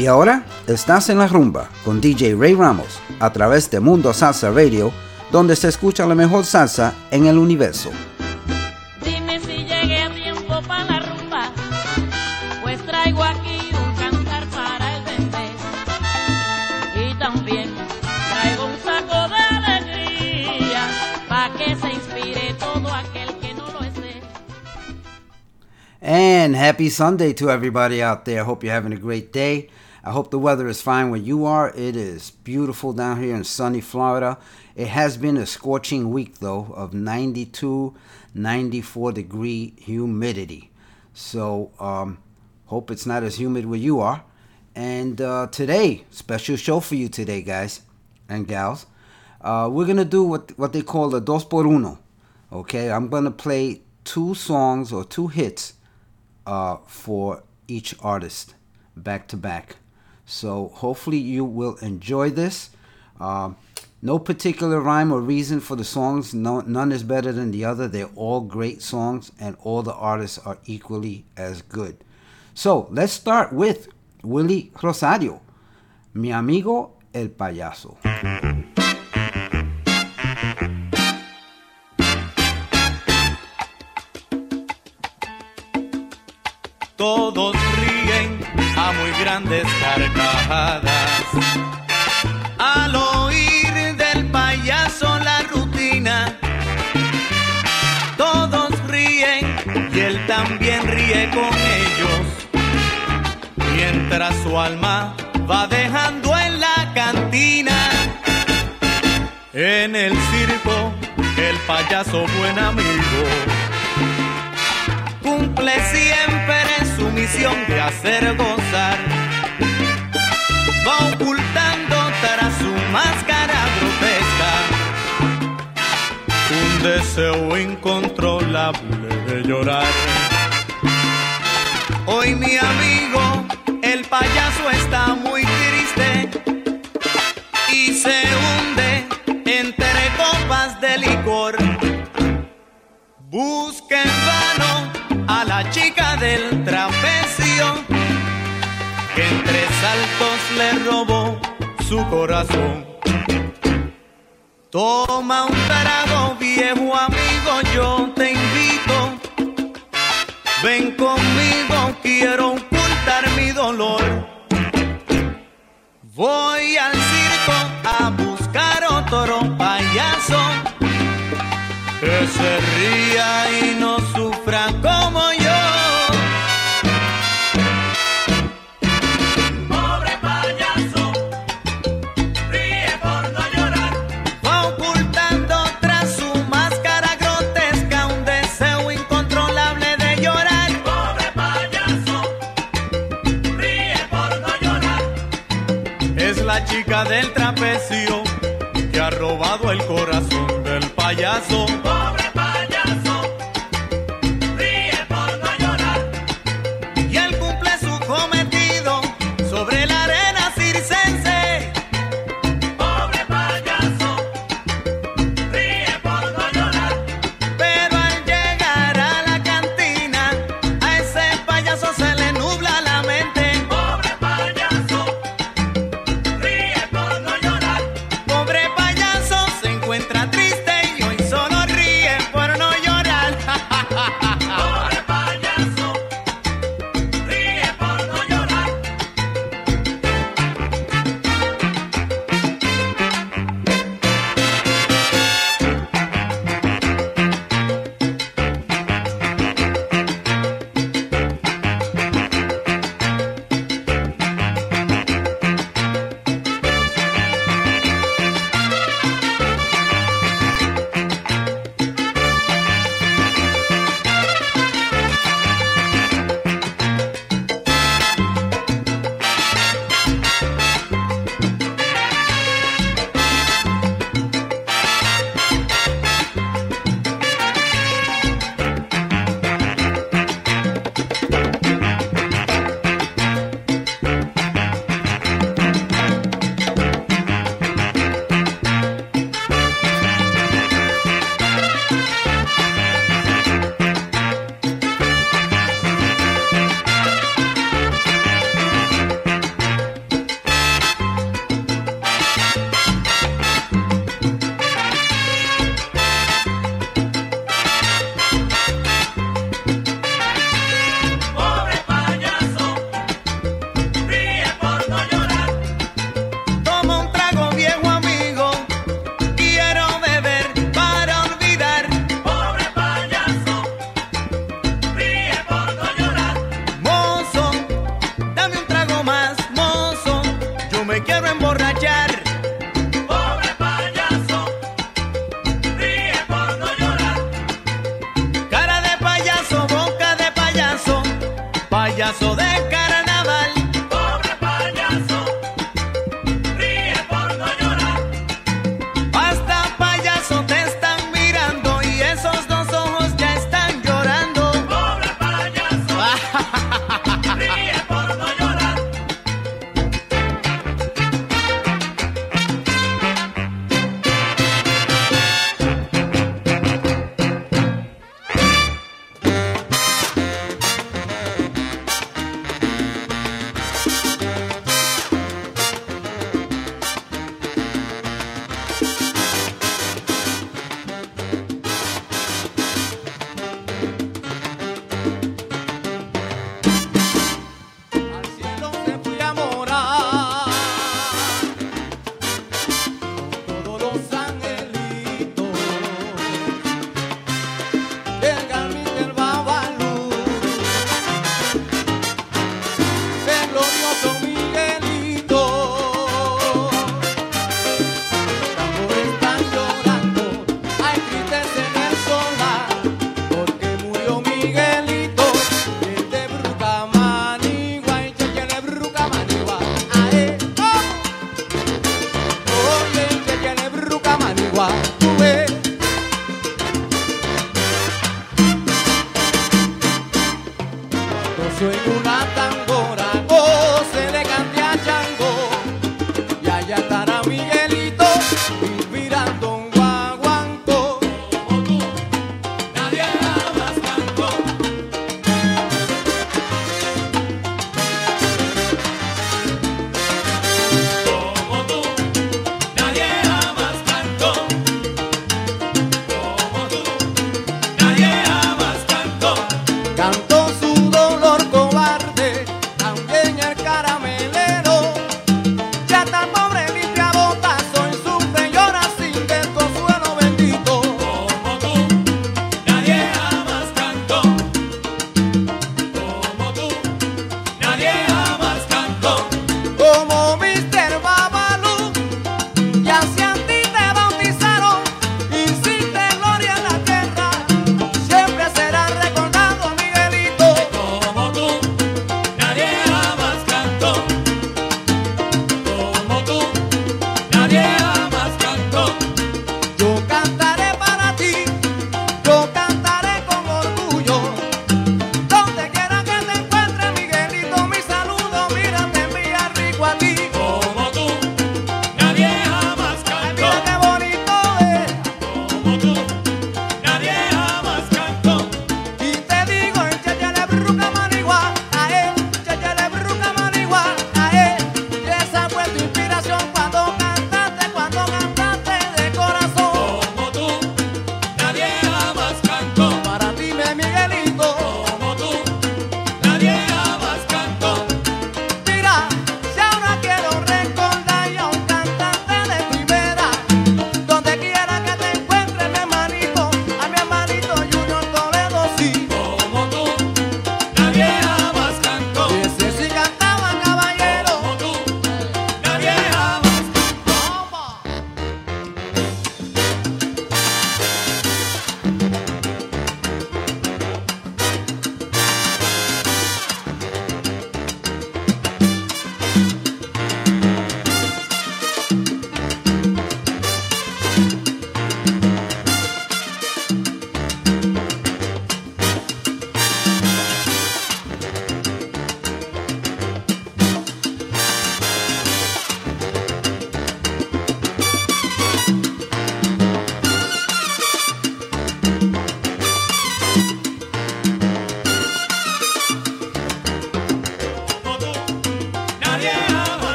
Y ahora estás en la rumba con DJ Ray Ramos a través de Mundo Salsa Radio, donde se escucha la mejor salsa en el universo. And happy Sunday to everybody out there. Hope you're having a great day. I hope the weather is fine where you are. It is beautiful down here in sunny Florida. It has been a scorching week, though, of 92, 94 degree humidity. So, um, hope it's not as humid where you are. And uh, today, special show for you today, guys and gals. Uh, we're going to do what, what they call a dos por uno. Okay, I'm going to play two songs or two hits uh, for each artist back to back. So hopefully you will enjoy this. Uh, no particular rhyme or reason for the songs. No, none is better than the other. They're all great songs, and all the artists are equally as good. So let's start with Willie Rosario, Mi Amigo El Payaso. Todos grandes. Al oír del payaso la rutina, todos ríen y él también ríe con ellos. Mientras su alma va dejando en la cantina, en el circo, el payaso buen amigo cumple siempre su misión de hacer gozar. Va ocultando tras su máscara grotesca un deseo incontrolable de llorar. Hoy mi amigo, el payaso está muy triste y se hunde entre copas de licor. Busca en vano a la chica del trapecio que entre saltos le robó su corazón. Toma un trago, viejo amigo, yo te invito. Ven conmigo, quiero ocultar mi dolor. Voy al circo a buscar otro payaso que se ría y no sufra como yo. Del trapecio que ha robado el corazón del payaso. Encuentra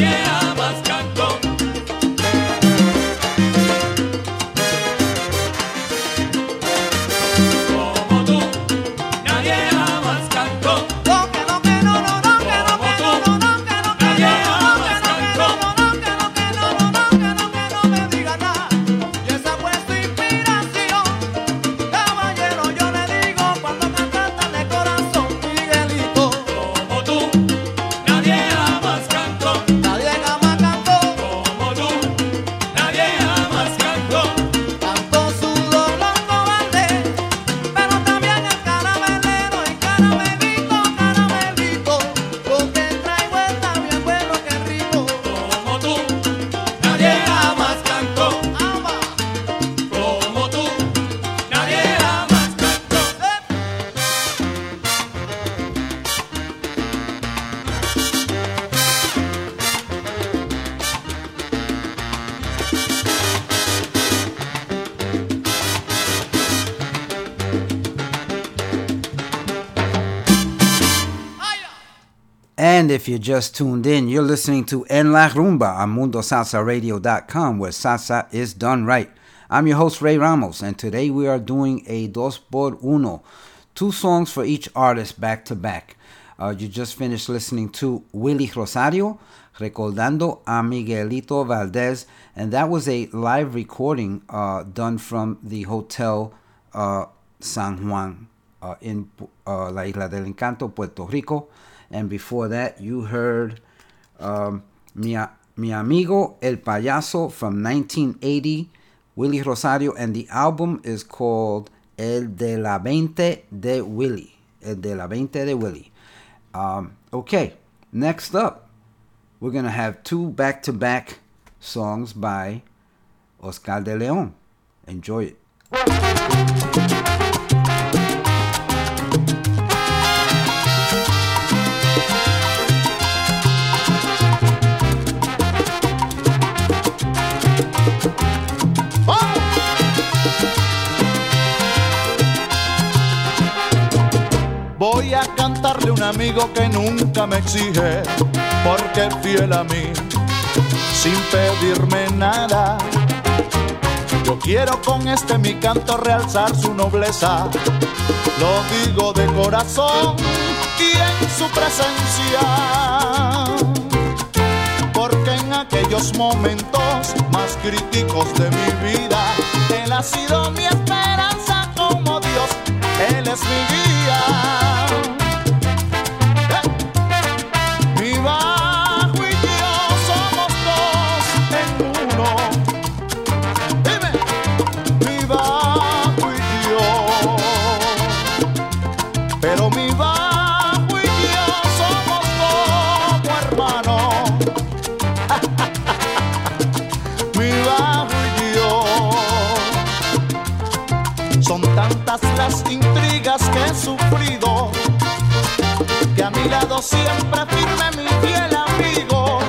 Yeah. And if you just tuned in, you're listening to En La Rumba on MundoSalsaRadio.com, where salsa is done right. I'm your host, Ray Ramos, and today we are doing a dos por uno, two songs for each artist back to back. Uh, you just finished listening to Willie Rosario, Recordando a Miguelito Valdez, and that was a live recording uh, done from the Hotel uh, San Juan uh, in uh, La Isla del Encanto, Puerto Rico. And before that, you heard um, Mi, Mi Amigo El Payaso from 1980, Willie Rosario, and the album is called El de la Veinte de Willie. El de la Veinte de Willie. Um, okay, next up, we're going to have two back to back songs by Oscar de Leon. Enjoy it. Amigo que nunca me exige, porque fiel a mí, sin pedirme nada. Yo quiero con este mi canto realzar su nobleza, lo digo de corazón y en su presencia. Porque en aquellos momentos más críticos de mi vida, Él ha sido mi esperanza como Dios, Él es mi guía. Siempre firme mi fiel amigo,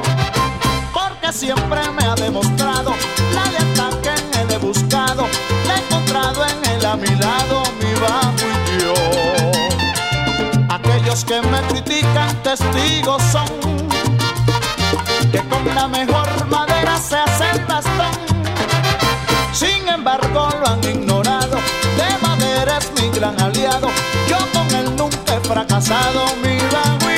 porque siempre me ha demostrado la lealtad que él he buscado, la he encontrado en él a mi lado, mi bajo y yo. Aquellos que me critican testigos son que con la mejor madera se hace el bastón. Sin embargo lo han ignorado, madera es mi gran aliado, yo con él nunca he fracasado, mi bajo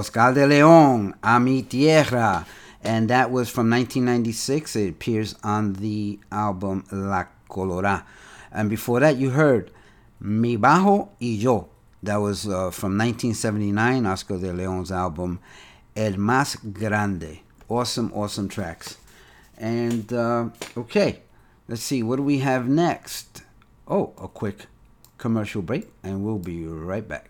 Oscar de Leon, A Mi Tierra. And that was from 1996. It appears on the album La Colora. And before that, you heard Mi Bajo y Yo. That was uh, from 1979, Oscar de Leon's album El Más Grande. Awesome, awesome tracks. And uh, okay, let's see, what do we have next? Oh, a quick commercial break, and we'll be right back.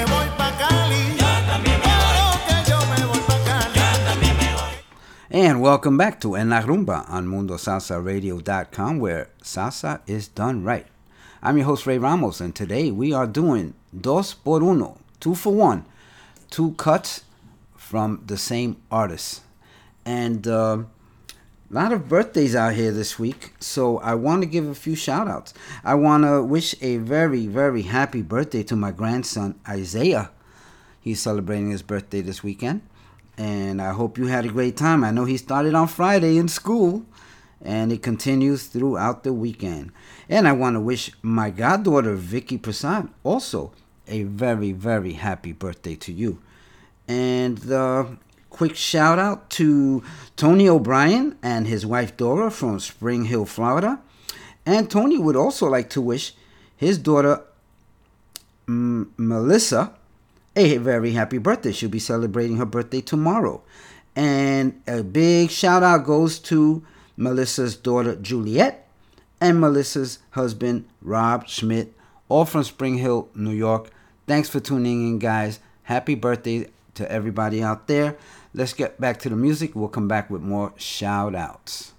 voy pa' And welcome back to En La Rumba on MundoSalsaRadio.com, where salsa is done right. I'm your host, Ray Ramos, and today we are doing Dos por Uno, two for one, two cuts from the same artist. And uh, a lot of birthdays out here this week, so I want to give a few shout outs. I want to wish a very, very happy birthday to my grandson, Isaiah. He's celebrating his birthday this weekend. And I hope you had a great time. I know he started on Friday in school and it continues throughout the weekend. And I want to wish my goddaughter, Vicky Prasad, also a very, very happy birthday to you. And uh, quick shout out to Tony O'Brien and his wife Dora from Spring Hill, Florida. And Tony would also like to wish his daughter M- Melissa a very happy birthday. She'll be celebrating her birthday tomorrow. And a big shout out goes to Melissa's daughter Juliet and Melissa's husband Rob Schmidt, all from Spring Hill, New York. Thanks for tuning in, guys. Happy birthday to everybody out there. Let's get back to the music. We'll come back with more shout outs.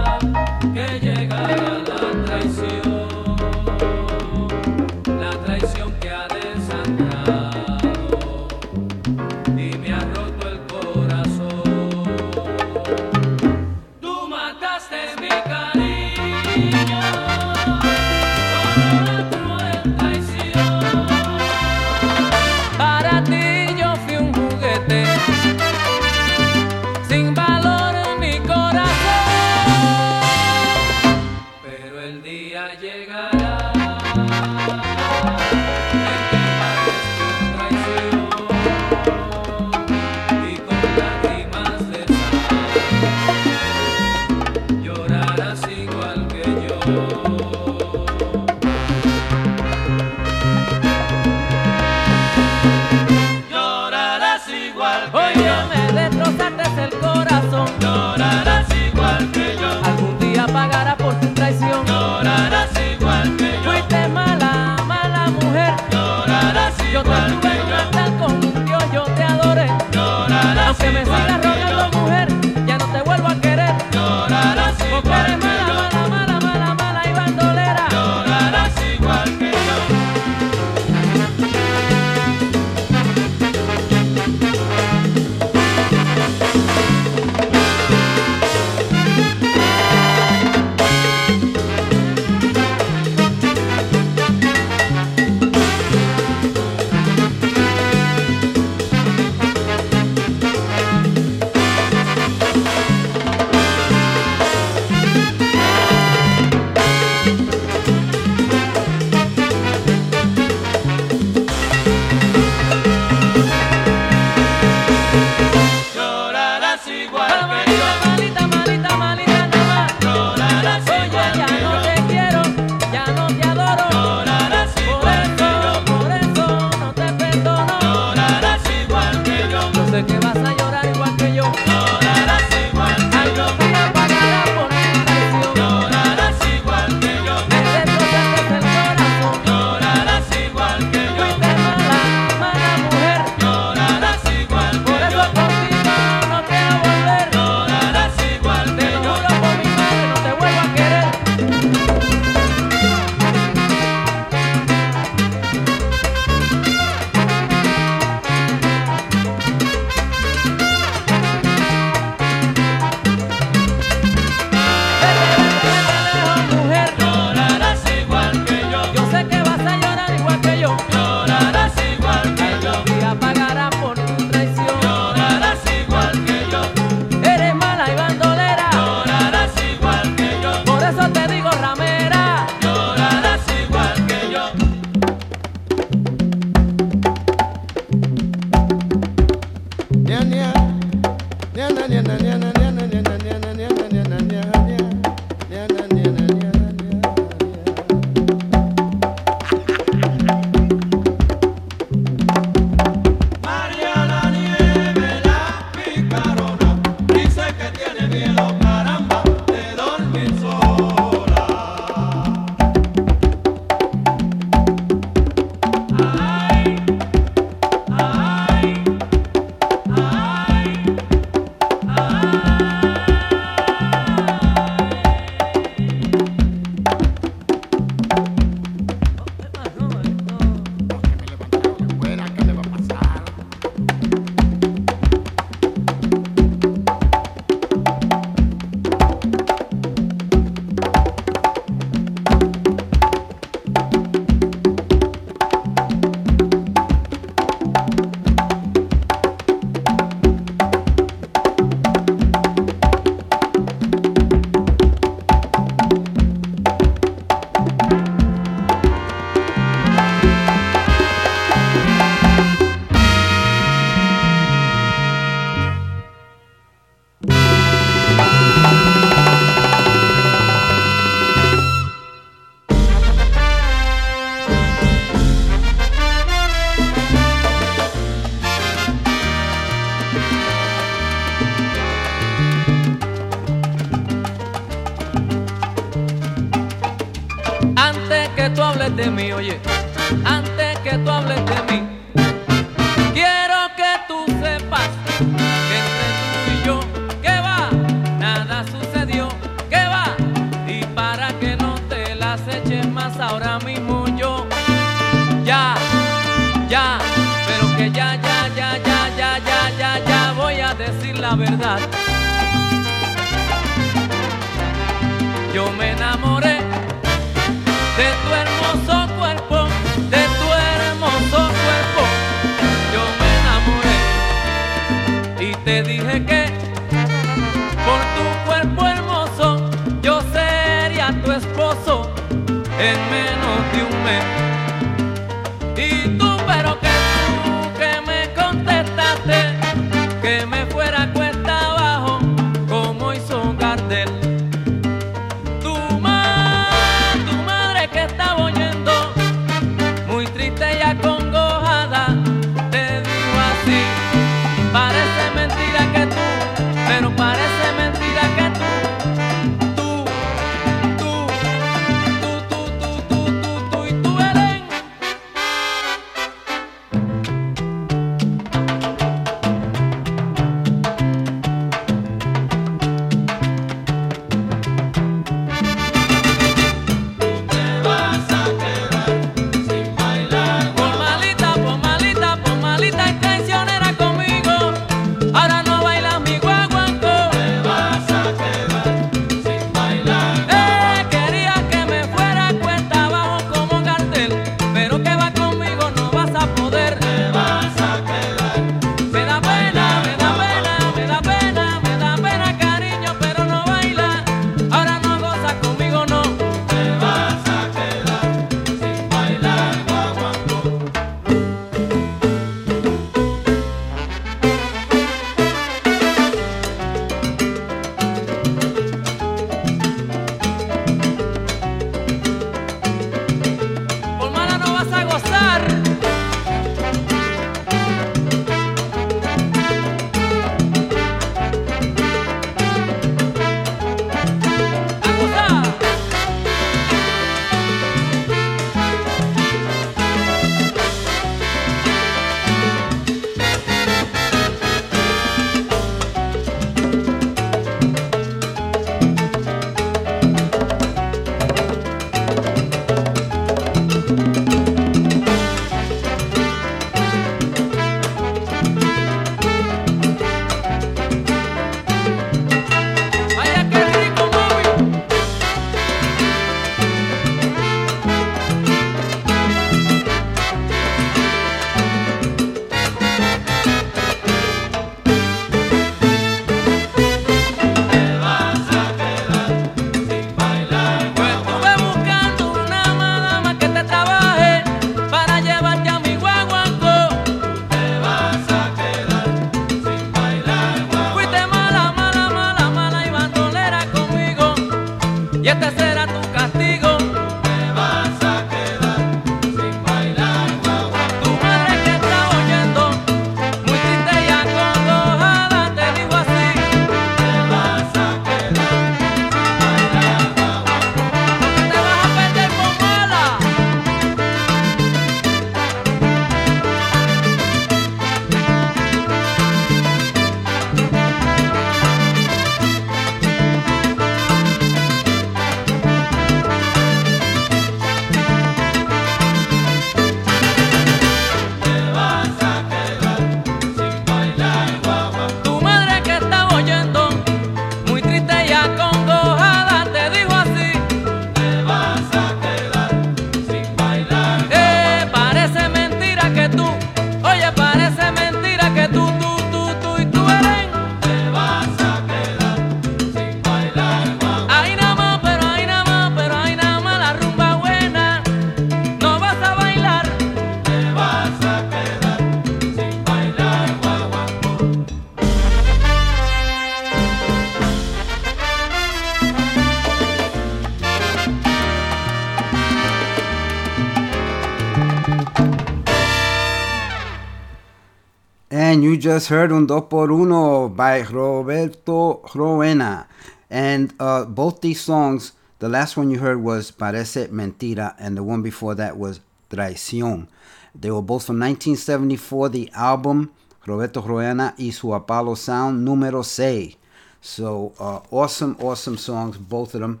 Just heard Un Dos por Uno by Roberto Roena. And uh, both these songs The last one you heard was Parece Mentira, and the one before that was Traición. They were both from 1974, the album Roberto Roena y su Apollo Sound Número 6. So uh, awesome, awesome songs, both of them.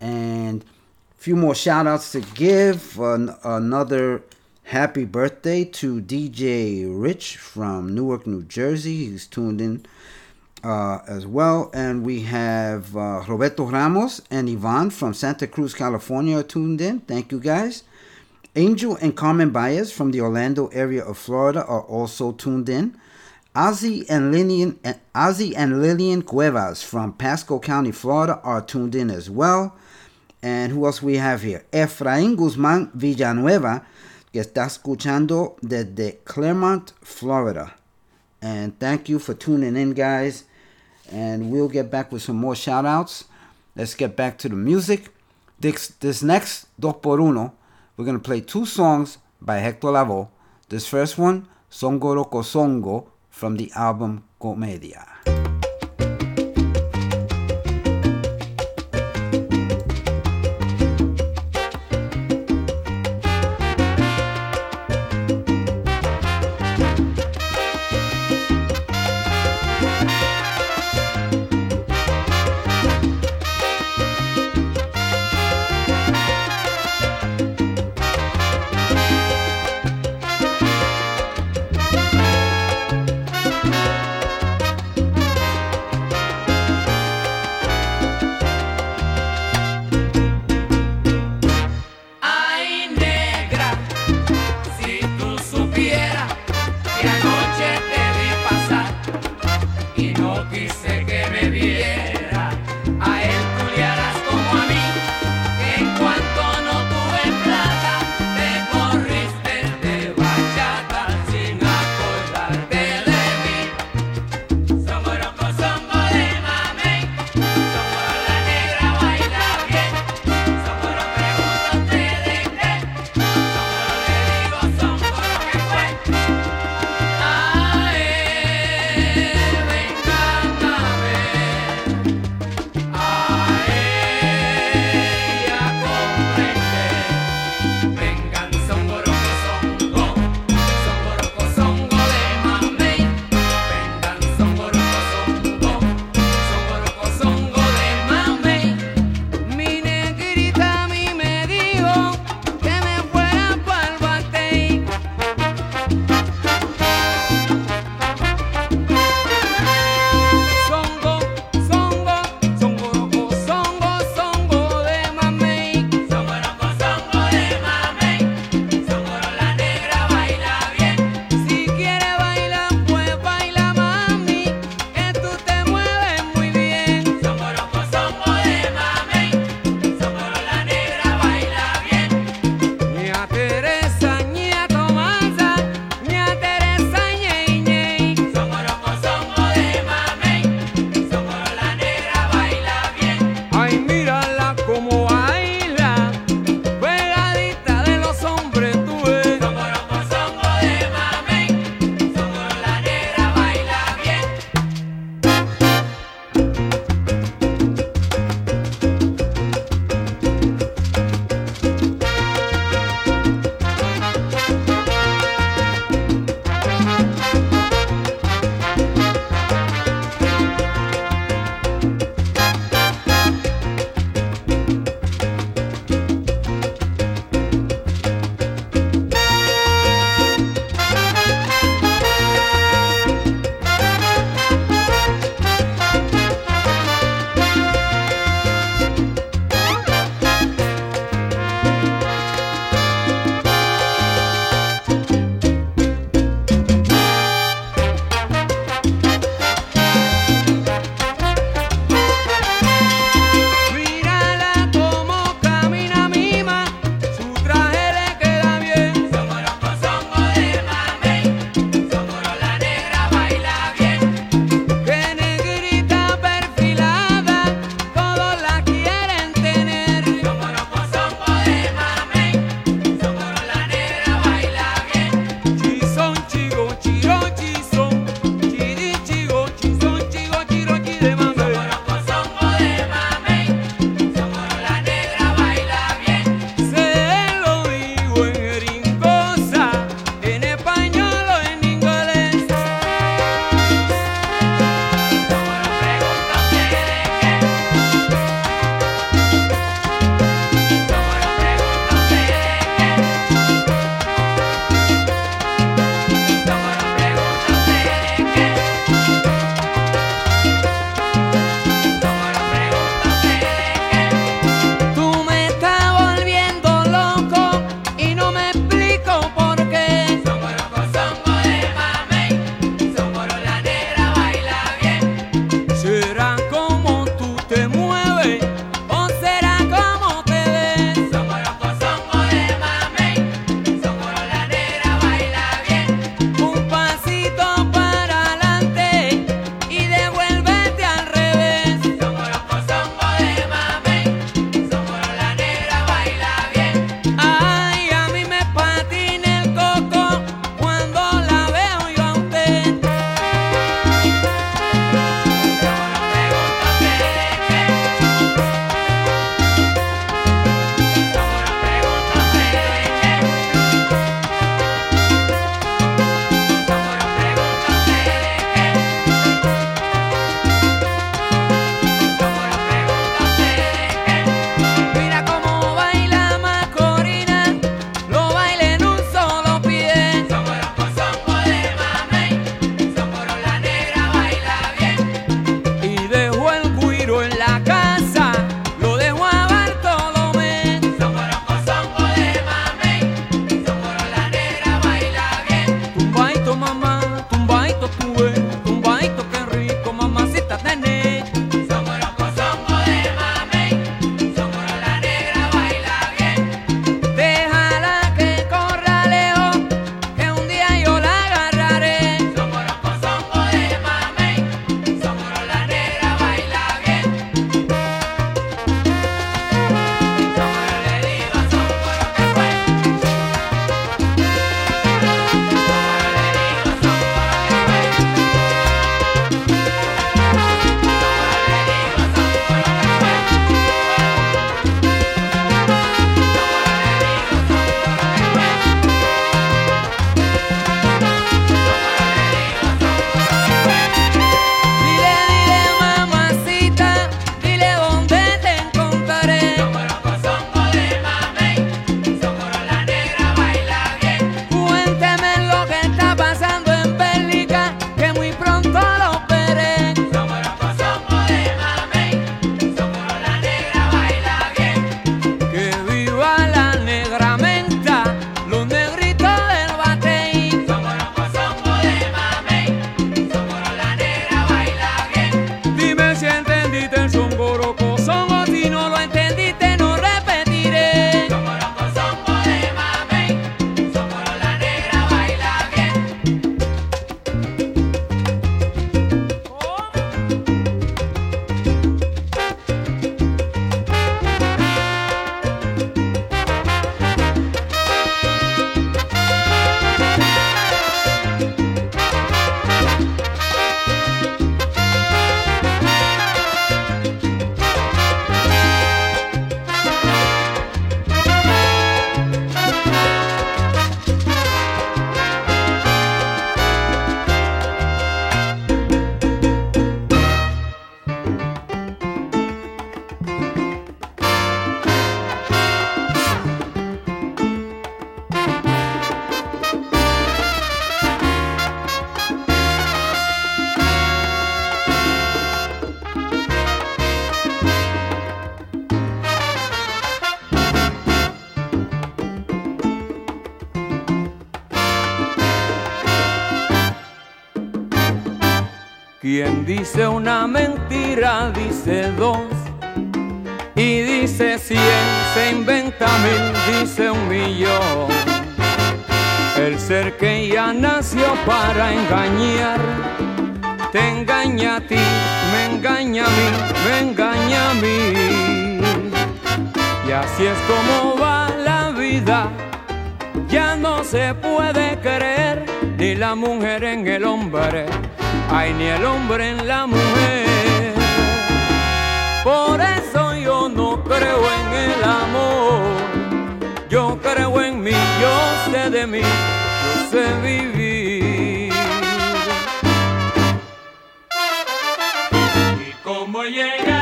And a few more shout outs to give. An- another happy birthday to DJ Rich from Newark, New Jersey. He's tuned in uh, as well. And we have uh, Roberto Ramos and Ivan from Santa Cruz, California tuned in. Thank you guys. Angel and Carmen Baez from the Orlando area of Florida are also tuned in. Ozzy and Lillian Ozzy and Lillian Cuevas from Pasco County, Florida are tuned in as well. And who else we have here? Efraín Guzmán Villanueva, que está escuchando desde Clermont, Florida. And thank you for tuning in, guys. And we'll get back with some more shout outs. Let's get back to the music. This, this next Dos por Uno, we're going to play two songs by Hector Lavoe. This first one, Songoro Cosongo, from the album Comedia. Dice una mentira dice dos. Y dice cien, se inventa mil, dice un millón. El ser que ya nació para engañar, te engaña a ti, me engaña a mí, me engaña a mí. Y así es como va la vida, ya no se puede creer ni la mujer en el hombre, ay ni el hombre en la mujer. Por eso yo no creo en el amor, yo creo en mí, yo sé de mí, yo sé vivir. ¿Y cómo llegaste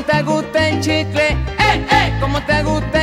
Como te gusta el chicle, eh, eh, como te gusta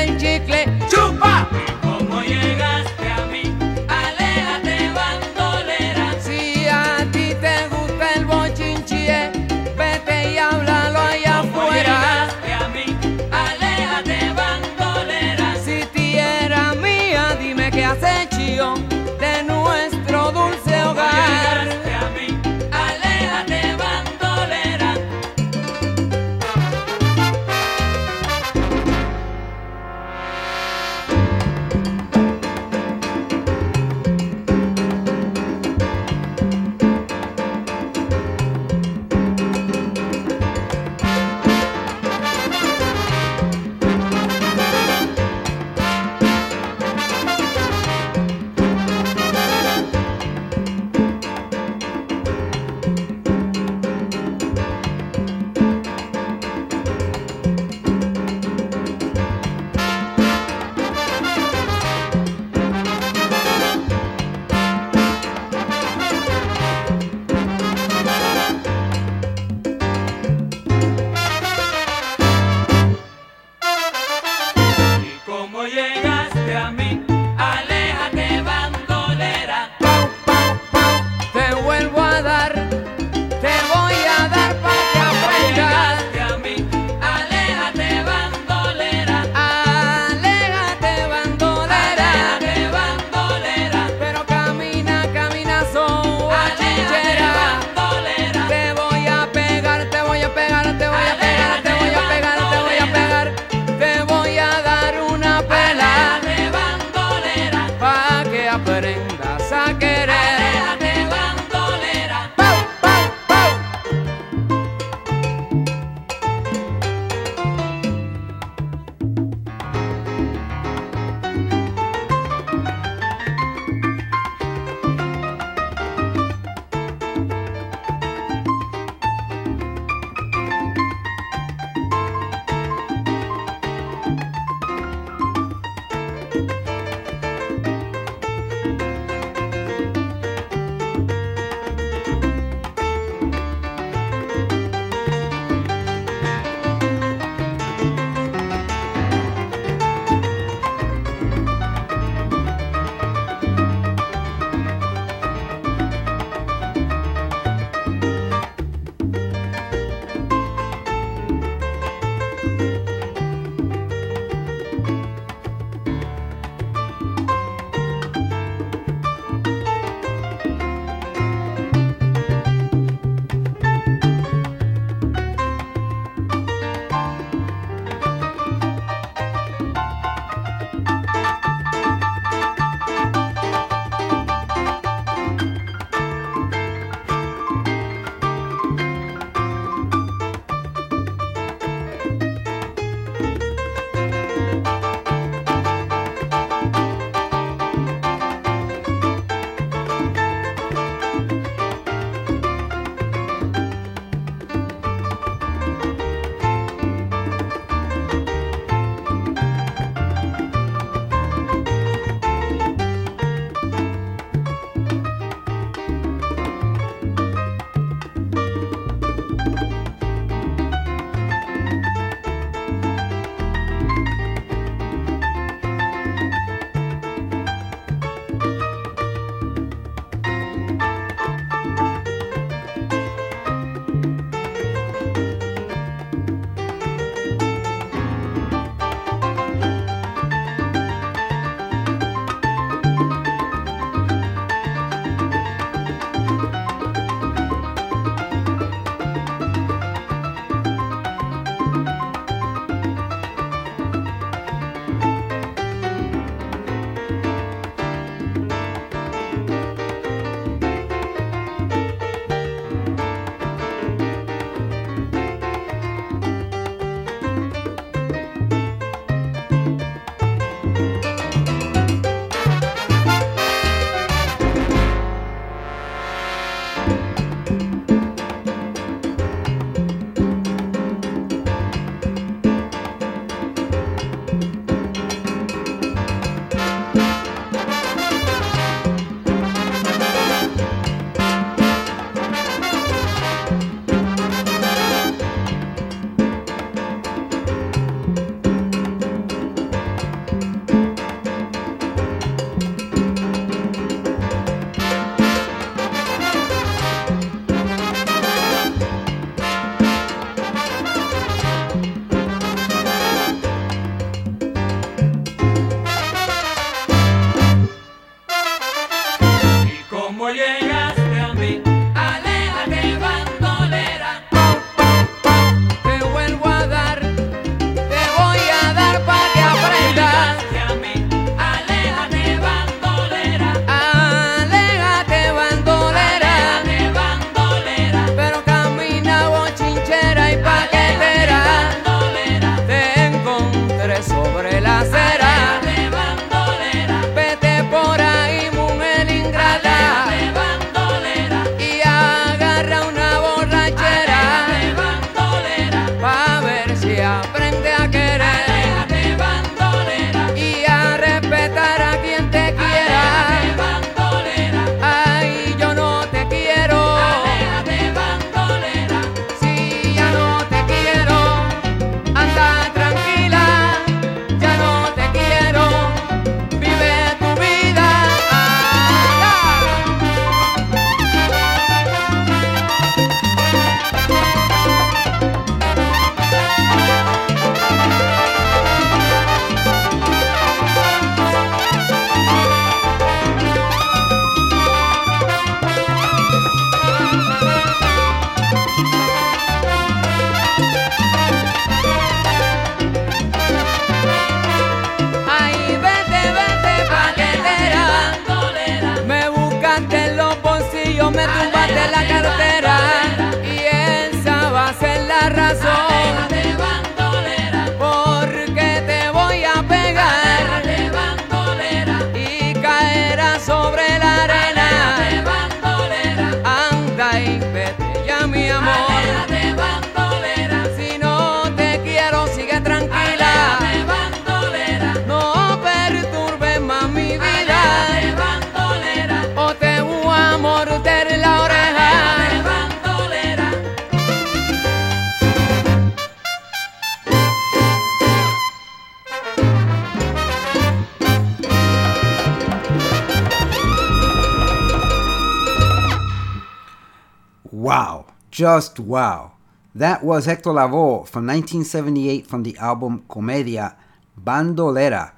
That was Hector Lavoe from 1978 from the album Comedia Bandolera.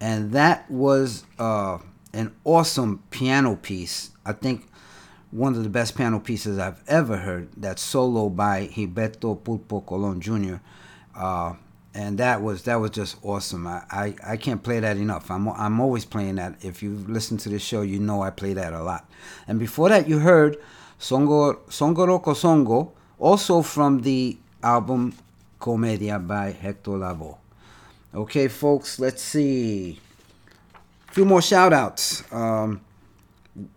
And that was uh, an awesome piano piece. I think one of the best piano pieces I've ever heard. That solo by Gilberto Pulpo Colon Jr. Uh, and that was that was just awesome. I, I, I can't play that enough. I'm I'm always playing that. If you've listened to this show, you know I play that a lot. And before that, you heard Songo Songoro Cosongo, also from the album Comedia by Hector Lavoe. Okay, folks, let's see. A few more shout outs. Um,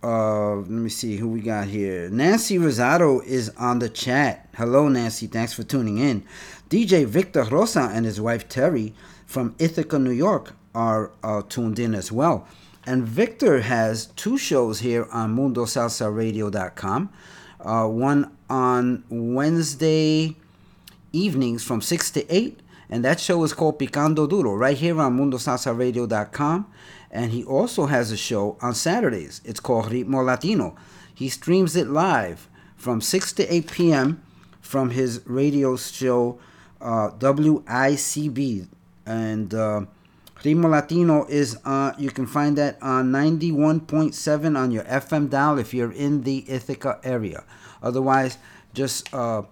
uh, let me see who we got here. Nancy Rosado is on the chat. Hello, Nancy. Thanks for tuning in. DJ Victor Rosa and his wife Terry from Ithaca, New York are uh, tuned in as well. And Victor has two shows here on MundoSalsaRadio.com. Uh, one on Wednesday evenings from 6 to 8. And that show is called Picando Duro right here on MundoSalsaRadio.com. And he also has a show on Saturdays. It's called Ritmo Latino. He streams it live from 6 to 8 p.m. from his radio show uh, WICB. And uh, Ritmo Latino is, uh, you can find that on 91.7 on your FM dial if you're in the Ithaca area. Otherwise, just uh,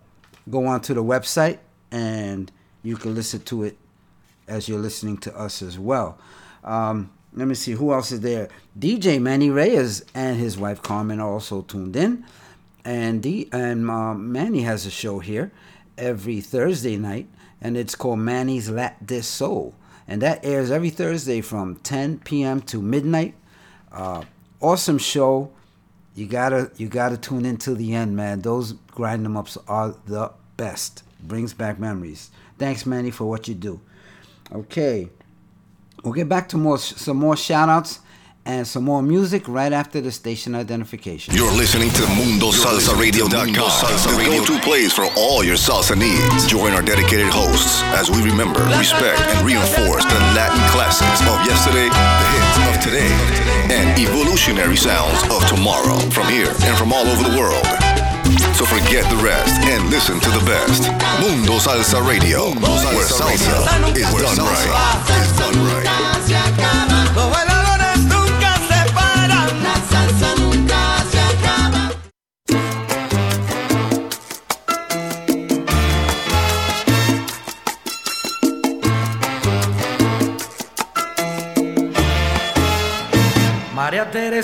go onto the website and you can listen to it as you're listening to us as well. Um, let me see who else is there. DJ Manny Reyes and his wife Carmen are also tuned in, and D and uh, Manny has a show here every Thursday night, and it's called Manny's Lat Dis Soul, and that airs every Thursday from 10 p.m. to midnight. Uh, awesome show. You gotta you gotta tune in till the end, man. Those grind them ups are the best. Brings back memories. Thanks, Manny, for what you do. Okay. We'll get back to more some more shout outs and some more music right after the station identification. You're listening to Mundo Salsa MundoSalsaRadio.com, the go-to place for all your salsa needs. Join our dedicated hosts as we remember, respect, and reinforce the Latin classics of yesterday, the hits of today, and evolutionary sounds of tomorrow from here and from all over the world. So forget the rest and listen to the best. Mundo Salsa Radio, where salsa is done right. Is done right.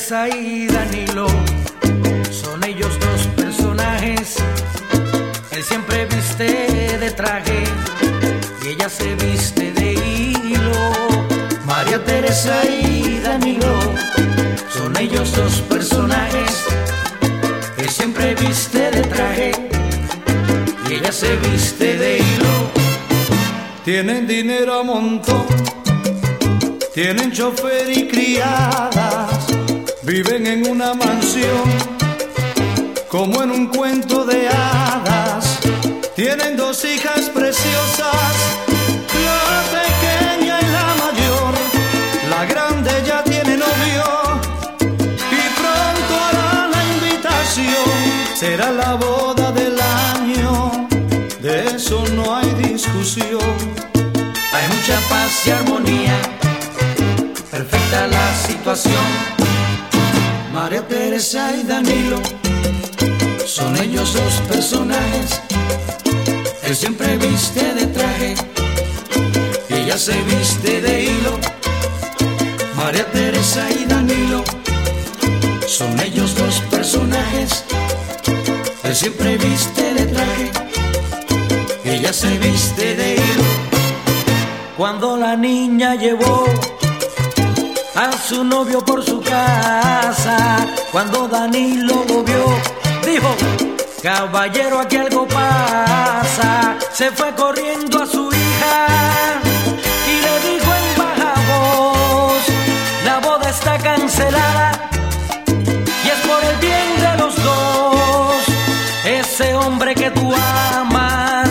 Teresa y Danilo son ellos dos personajes. Él siempre viste de traje y ella se viste de hilo. María Teresa y Danilo son ellos dos personajes. Él siempre viste de traje y ella se viste de hilo. Tienen dinero a montón tienen chofer y criadas, viven en una mansión, como en un cuento de hadas. Tienen dos hijas preciosas, la pequeña y la mayor. La grande ya tiene novio y pronto hará la invitación. Será la boda del año, de eso no hay discusión. Hay mucha paz y armonía perfecta la situación. María Teresa y Danilo son ellos dos personajes. Él siempre viste de traje ella se viste de hilo. María Teresa y Danilo son ellos dos personajes. Él siempre viste de traje ella se viste de hilo. Cuando la niña llevó a su novio por su Cuando Danilo lo vio, dijo, caballero, aquí algo pasa. Se fue corriendo a su hija y le dijo en baja voz, la boda está cancelada y es por el bien de los dos. Ese hombre que tú amas,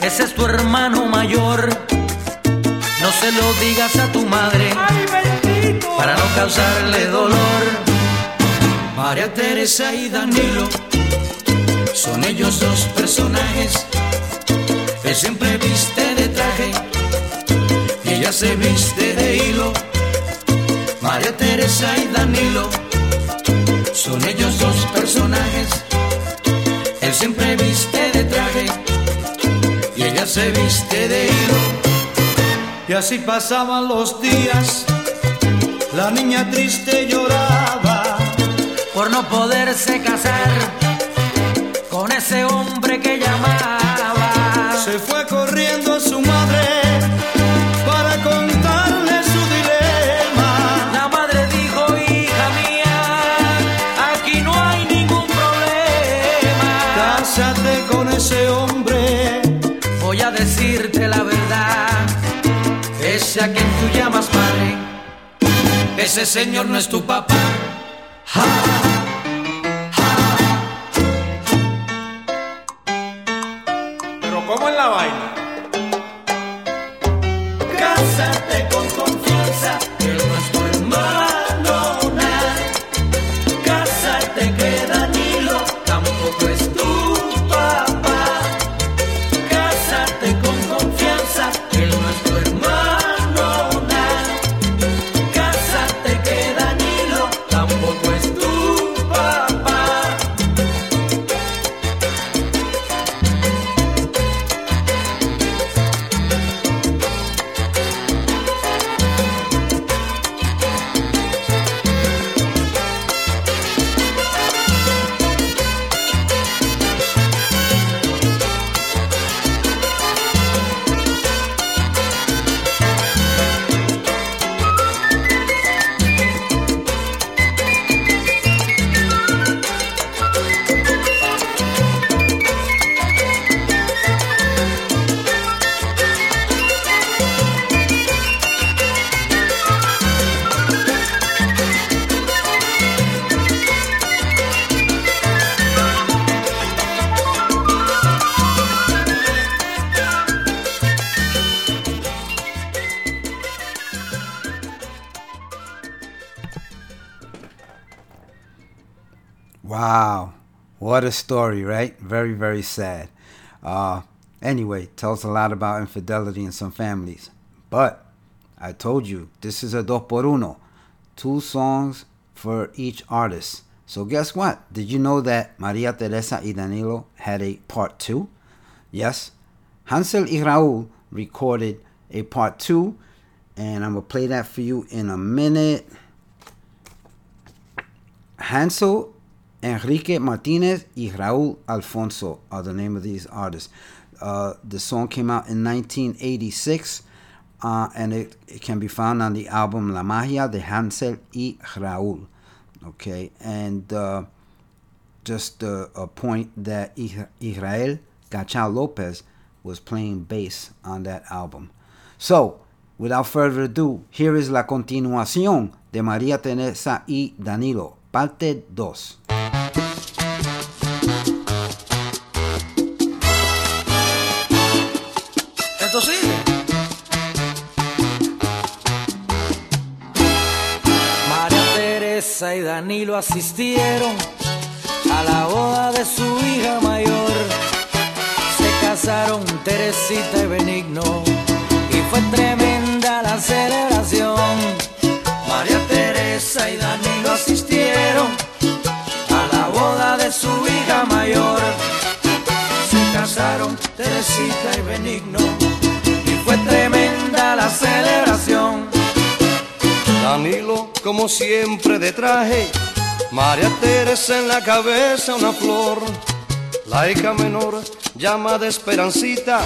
ese es tu hermano mayor. No se lo digas a tu madre para no causarle dolor. María Teresa y Danilo Son ellos dos personajes. Él siempre viste de traje y ella se viste de hilo. María Teresa y Danilo son ellos dos personajes. Él siempre viste de traje y ella se viste de hilo. Y así pasaban los días. La niña triste lloraba por no poderse casar con ese hombre que llamaba. Se fue corriendo a su madre ese señor no es tu papá. A story, right? Very, very sad. Uh, anyway, tells a lot about infidelity in some families. But I told you this is a dos por uno, two songs for each artist. So guess what? Did you know that Maria Teresa y Danilo had a part two? Yes, Hansel y Raúl recorded a part two, and I'm gonna play that for you in a minute. Hansel Enrique Martinez y Raúl Alfonso are the name of these artists. Uh, the song came out in 1986 uh, and it, it can be found on the album La Magia de Hansel y Raúl. Okay, and uh, just a, point that Israel Cachao Lopez was playing bass on that album. So, without further ado, here is la continuación de María Teresa y Danilo, parte 2. Esto sigue. María Teresa y Danilo asistieron a la boda de su hija mayor. Se casaron Teresita y Benigno y fue tremenda la celebración. María Teresa y Danilo su hija mayor. Se casaron Teresita y Benigno y fue tremenda la celebración. Danilo, como siempre, de traje. María Teresa en la cabeza una flor. La hija menor, llamada Esperancita,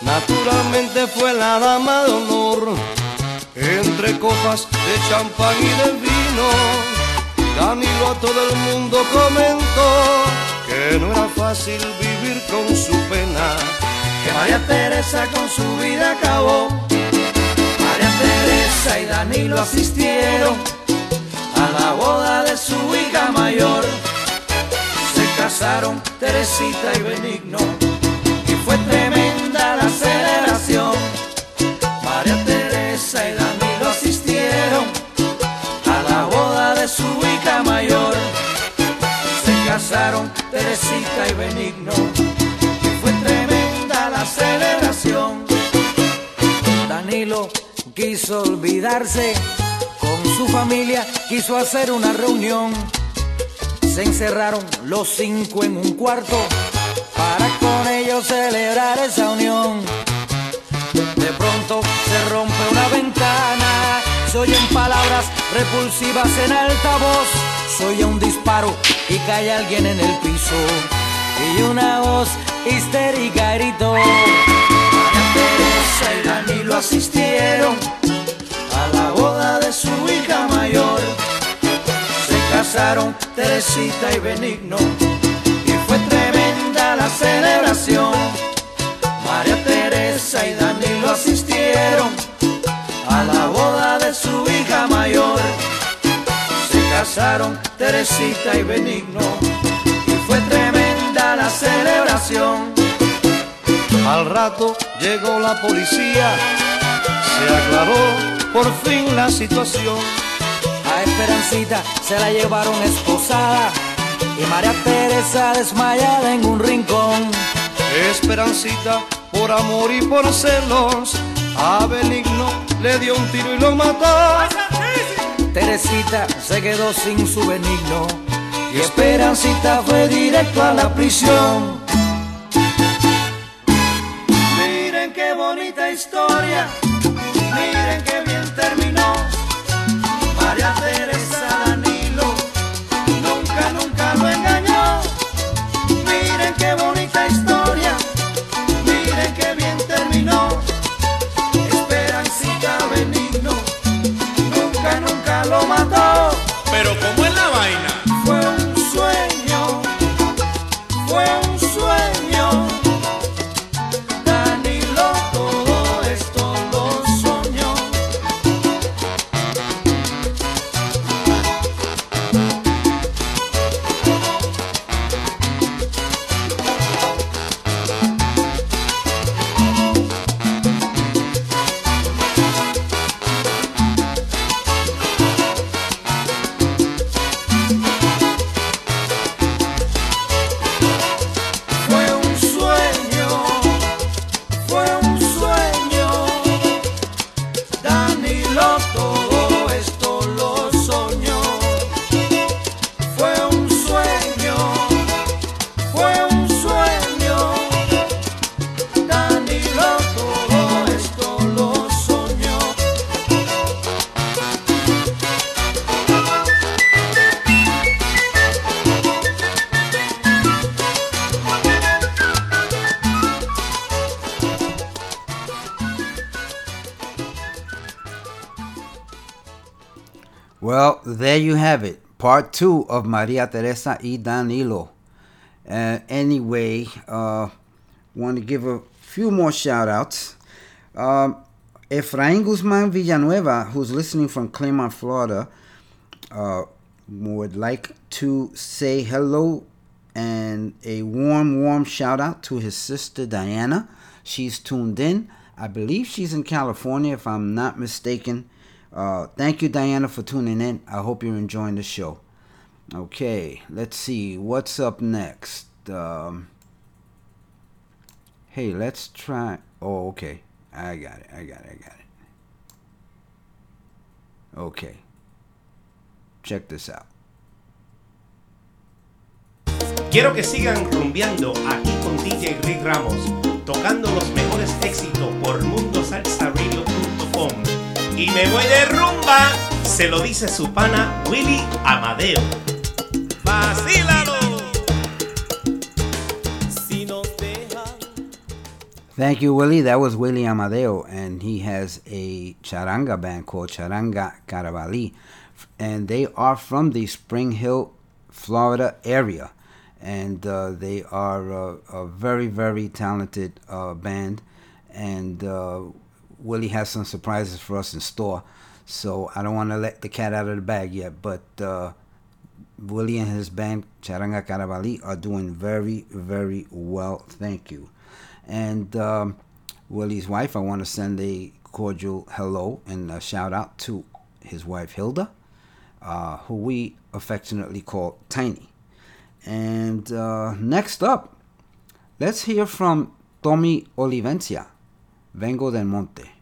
naturalmente fue la dama de honor. Entre copas de champán y de vino, Danilo a todo el mundo comentó que no era fácil vivir con su pena. que María Teresa con su vida acabó. María Teresa y Danilo asistieron a la boda de su hija mayor. Se casaron Teresita y Benigno y fue tremenda la celebración. María Teresa y Danilo mayor. Se casaron Teresita y Benigno. Y fue tremenda la celebración. Danilo quiso olvidarse, con su familia quiso hacer una reunión. Se encerraron los cinco en un cuarto para con ellos celebrar esa unión. De pronto se rompe una ventana, se oyen palabras repulsivas en alta voz, se oye un disparo y cae alguien en el piso. Y una voz histérica gritó. María Teresa y Danilo asistieron a la boda de su hija mayor. Se casaron Teresita y Benigno y fue tremenda la celebración. María Teresa y Danilo asistieron a la boda de su hija mayor. Se casaron Teresita y Benigno y fue tremenda la celebración. Al rato llegó la policía, se aclaró por fin la situación. A Esperancita se la llevaron esposada y María Teresa desmayada en un rincón. Esperancita, por amor y por celos, a Benigno le dio un tiro y lo mató. Teresita se quedó sin su benigno y Esperancita fue directo a la prisión. Miren qué bonita historia, miren qué bien terminó. María Teresa Danilo nunca, nunca lo engañó. Miren qué bonita there you have it. Part two of Maria Teresa y Danilo. Uh, anyway, uh, want to give a few more shout outs. Um, Efrain Guzman Villanueva, who's listening from Clermont, Florida, uh, would like to say hello and a warm, warm shout out to his sister Diana. She's tuned in. I believe she's in California, if I'm not mistaken. Uh, thank you, Diana, for tuning in. I hope you're enjoying the show. Okay, let's see what's up next. Um, hey, let's try. Oh, okay. I got it. I got it. I got it. Okay. Check this out. Quiero que sigan rumbeando aquí con DJ Rick Ramos, tocando los mejores éxitos por. Y me voy de rumba, se lo dice su pana Willy Amadeo. ¡Vacílalo! Si nos deja Thank you, Willie. That was Willie Amadeo, and he has a charanga band called Charanga Caravali, and they are from the Spring Hill, Florida area, and uh, they are uh, a very, very talented uh, band, and uh, Willie has some surprises for us in store. So I don't want to let the cat out of the bag yet, but uh, Willie and his band Charanga Caravali are doing very, very well. Thank you. And um, Willie's wife, I want to send a cordial hello and a shout out to his wife Hilda, uh, who we affectionately call Tiny. And uh, next up, let's hear from Tommy Olivencia, Vengo del Monte.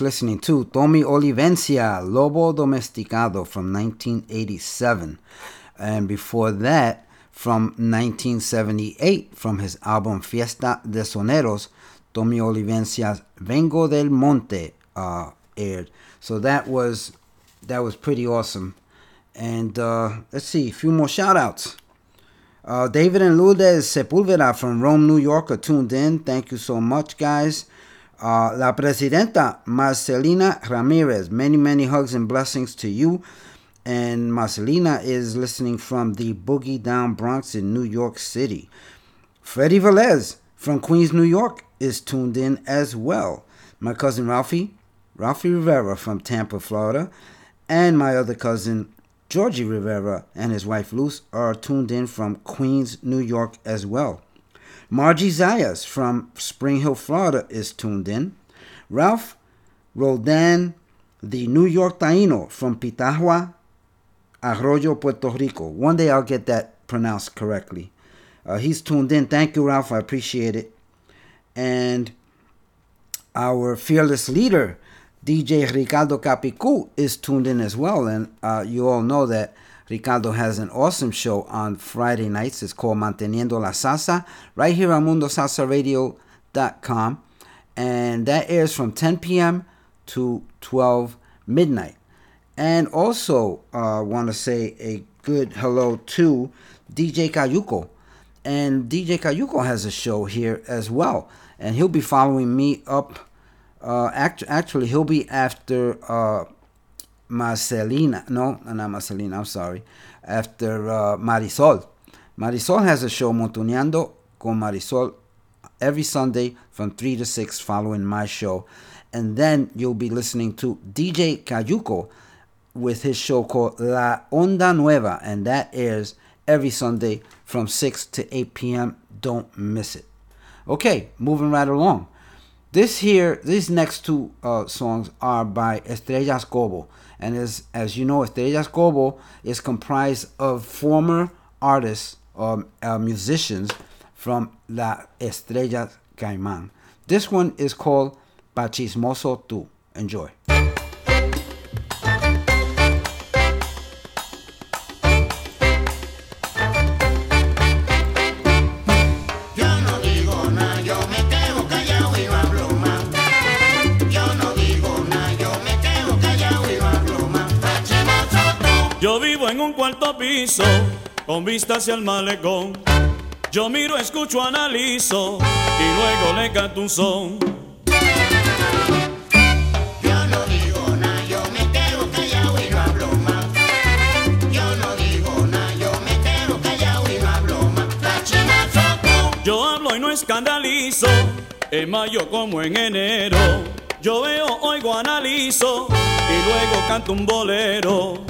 Listening to Tommy Olivencia, Lobo Domesticado from 1987. And before that, from 1978, from his album Fiesta de Soneros, Tommy Olivencia's Vengo del Monte uh, aired. So that was that was pretty awesome. And uh, let's see, a few more shout outs. Uh, David and Lourdes Sepulveda from Rome, New York are tuned in. Thank you so much, guys. Uh, La Presidenta Marcelina Ramirez, many, many hugs and blessings to you. And Marcelina is listening from the Boogie Down Bronx in New York City. Freddie Velez from Queens, New York is tuned in as well. My cousin Ralphie, Ralphie Rivera from Tampa, Florida, and my other cousin Georgie Rivera and his wife Luce are tuned in from Queens, New York as well. Margie Zayas from Spring Hill, Florida is tuned in. Ralph Roldan, the New York Taino from Pitahua, Arroyo, Puerto Rico. One day I'll get that pronounced correctly. Uh, he's tuned in. Thank you, Ralph. I appreciate it. And our fearless leader, DJ Ricardo Capicu, is tuned in as well. And uh, you all know that Ricardo has an awesome show on Friday nights. It's called Manteniendo la Salsa, right here on MundoSalsaRadio.com. And that airs from 10 p.m. to 12 midnight. And also, uh, want to say a good hello to DJ Cayuco. And DJ Cayuco has a show here as well. And he'll be following me up. Uh, act- actually, he'll be after uh, Marcelina. No, not Marcelina, I'm sorry. After uh, Marisol. Marisol has a show, Montuneando con Marisol, every Sunday from 3 to 6 following my show. And then you'll be listening to DJ Cayuco with his show called La Onda Nueva, and that airs every Sunday from 6 to 8 p.m. Don't miss it. Okay, moving right along. This here, these next two uh, songs are by Estrellas Cobo. And as, as you know, Estrellas Cobo is comprised of former artists or uh, musicians from La Estrella Caimán. This one is called Pachismoso Tu. Enjoy. Cuarto piso, con vista hacia el malecón. Yo miro, escucho, analizo y luego le canto un son. Yo no digo nada, yo me quedo callado y no hablo más. Yo no digo nada, yo me quedo callado y no hablo más. Yo hablo y no escandalizo, en mayo como en enero. Yo veo, oigo, analizo y luego canto un bolero.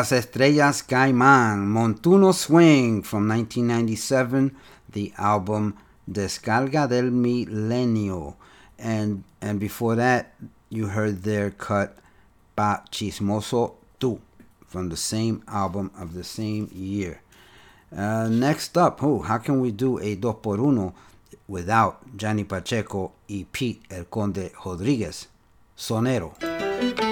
Las Estrellas Caimán, Montuno Swing from 1997, the album Descarga del Milenio. And and before that, you heard their cut Pa Chismoso Tu from the same album of the same year. Uh, next up, oh, how can we do a dos por uno without Johnny Pacheco y Pete El Conde Rodriguez? Sonero. Sonero,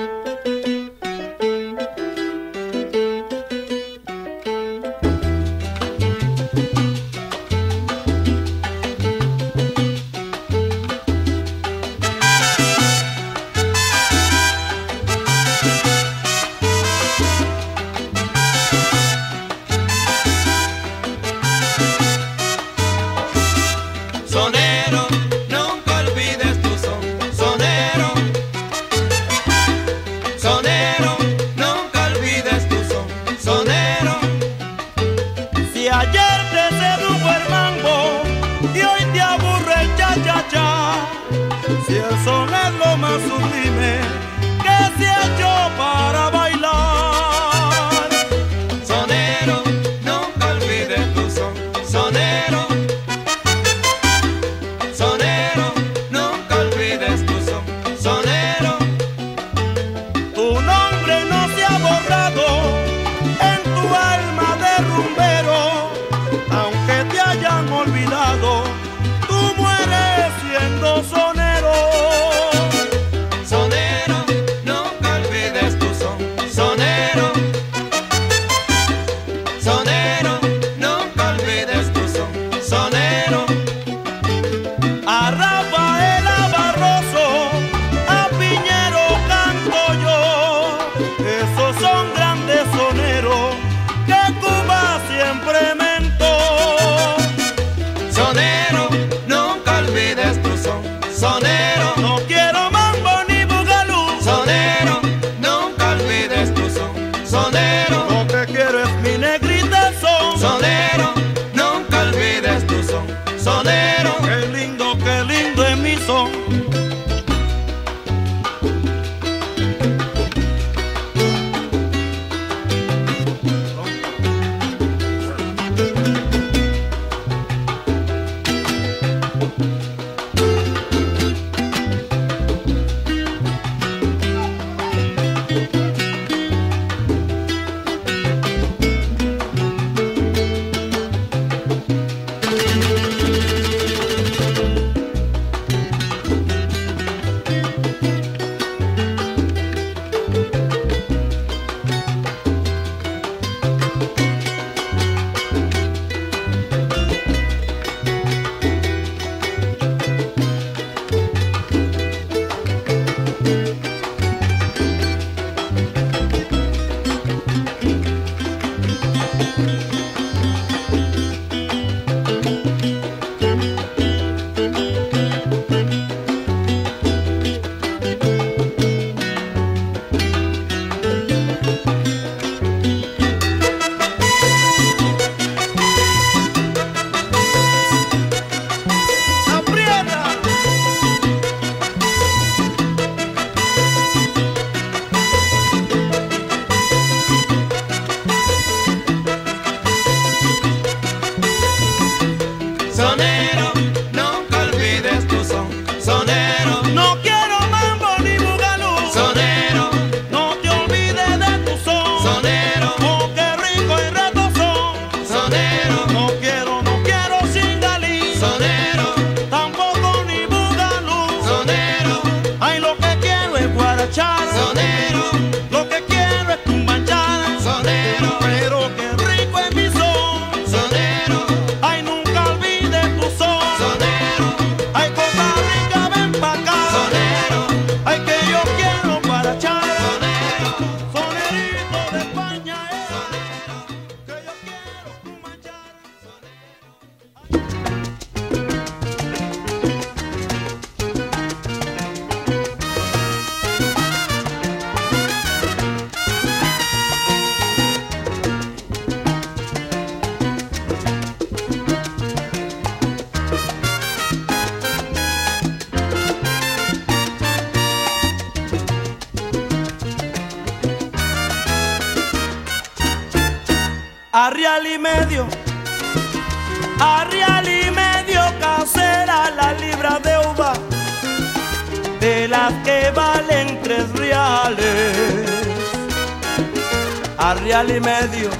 barrial y medio.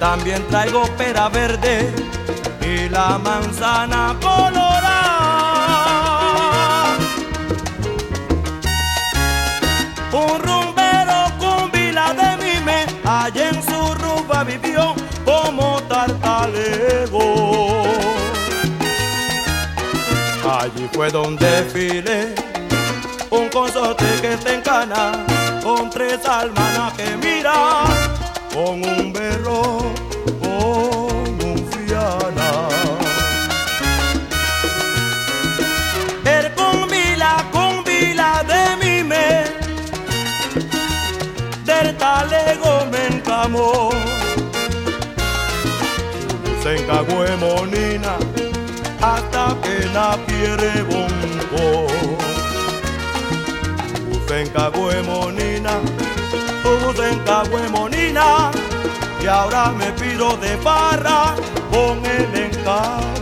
También traigo pera verde y la manzana colorada. Un rumbero con vila de mime, allá en su rumba vivió como tartalego. Allí fue donde filé un consorte que está en cana tres almanas que miras con un berro, con un fiala. El con vila, con vila de mi me, del talego me encamó. Se encagó monina hasta que la pierde fruta huemonina y ahora me pido de barra con el encargo.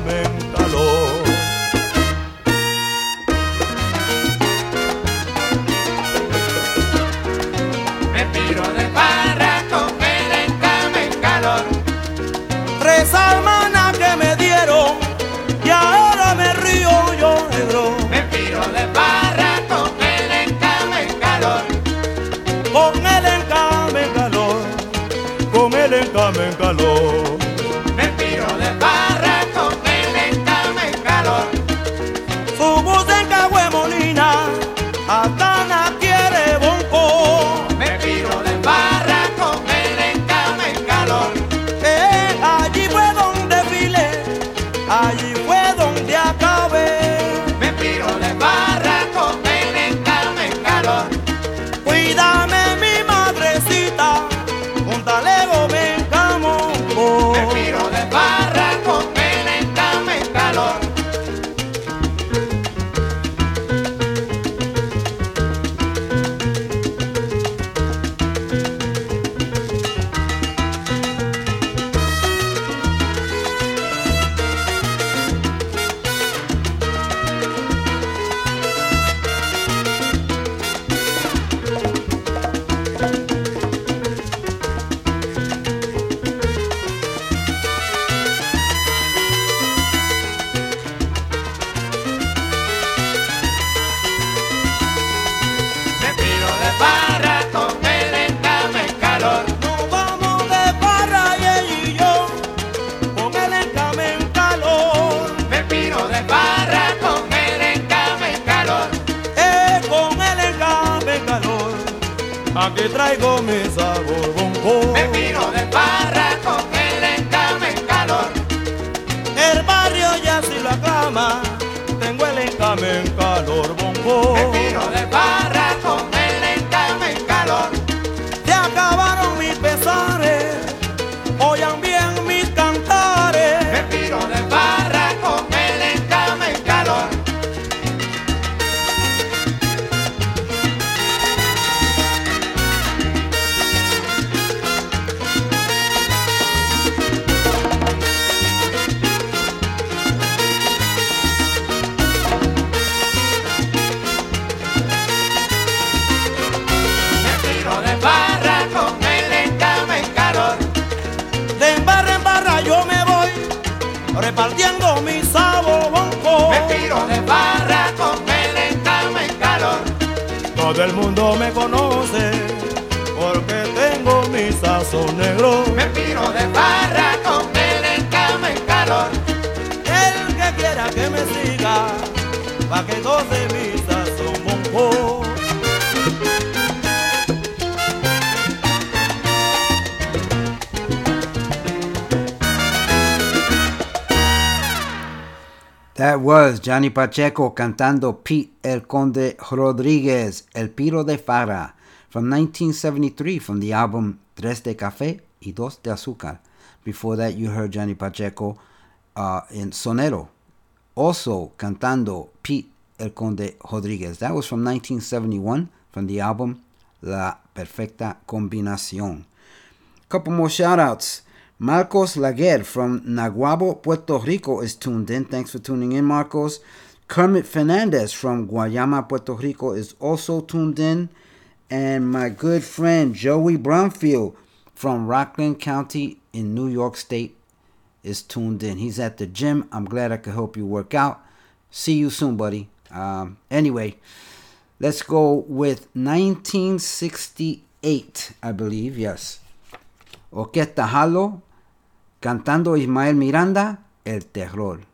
Pacheco cantando Pete El Conde Rodríguez, El Piro de Fara, from 1973 from the album Tres de Café y Dos de Azúcar. Before that, you heard Johnny Pacheco uh, in Sonero, also cantando Pete El Conde Rodríguez. That was from 1971 from the album La Perfecta Combinación. Couple more shout outs. Marcos Laguer from Naguabo, Puerto Rico is tuned in. Thanks for tuning in, Marcos. Kermit Fernandez from Guayama, Puerto Rico is also tuned in. And my good friend Joey Bromfield from Rockland County in New York State is tuned in. He's at the gym. I'm glad I could help you work out. See you soon, buddy. Um, anyway, let's go with 1968, I believe. Yes. Orquesta Harlow cantando Ismael Miranda, El Terror.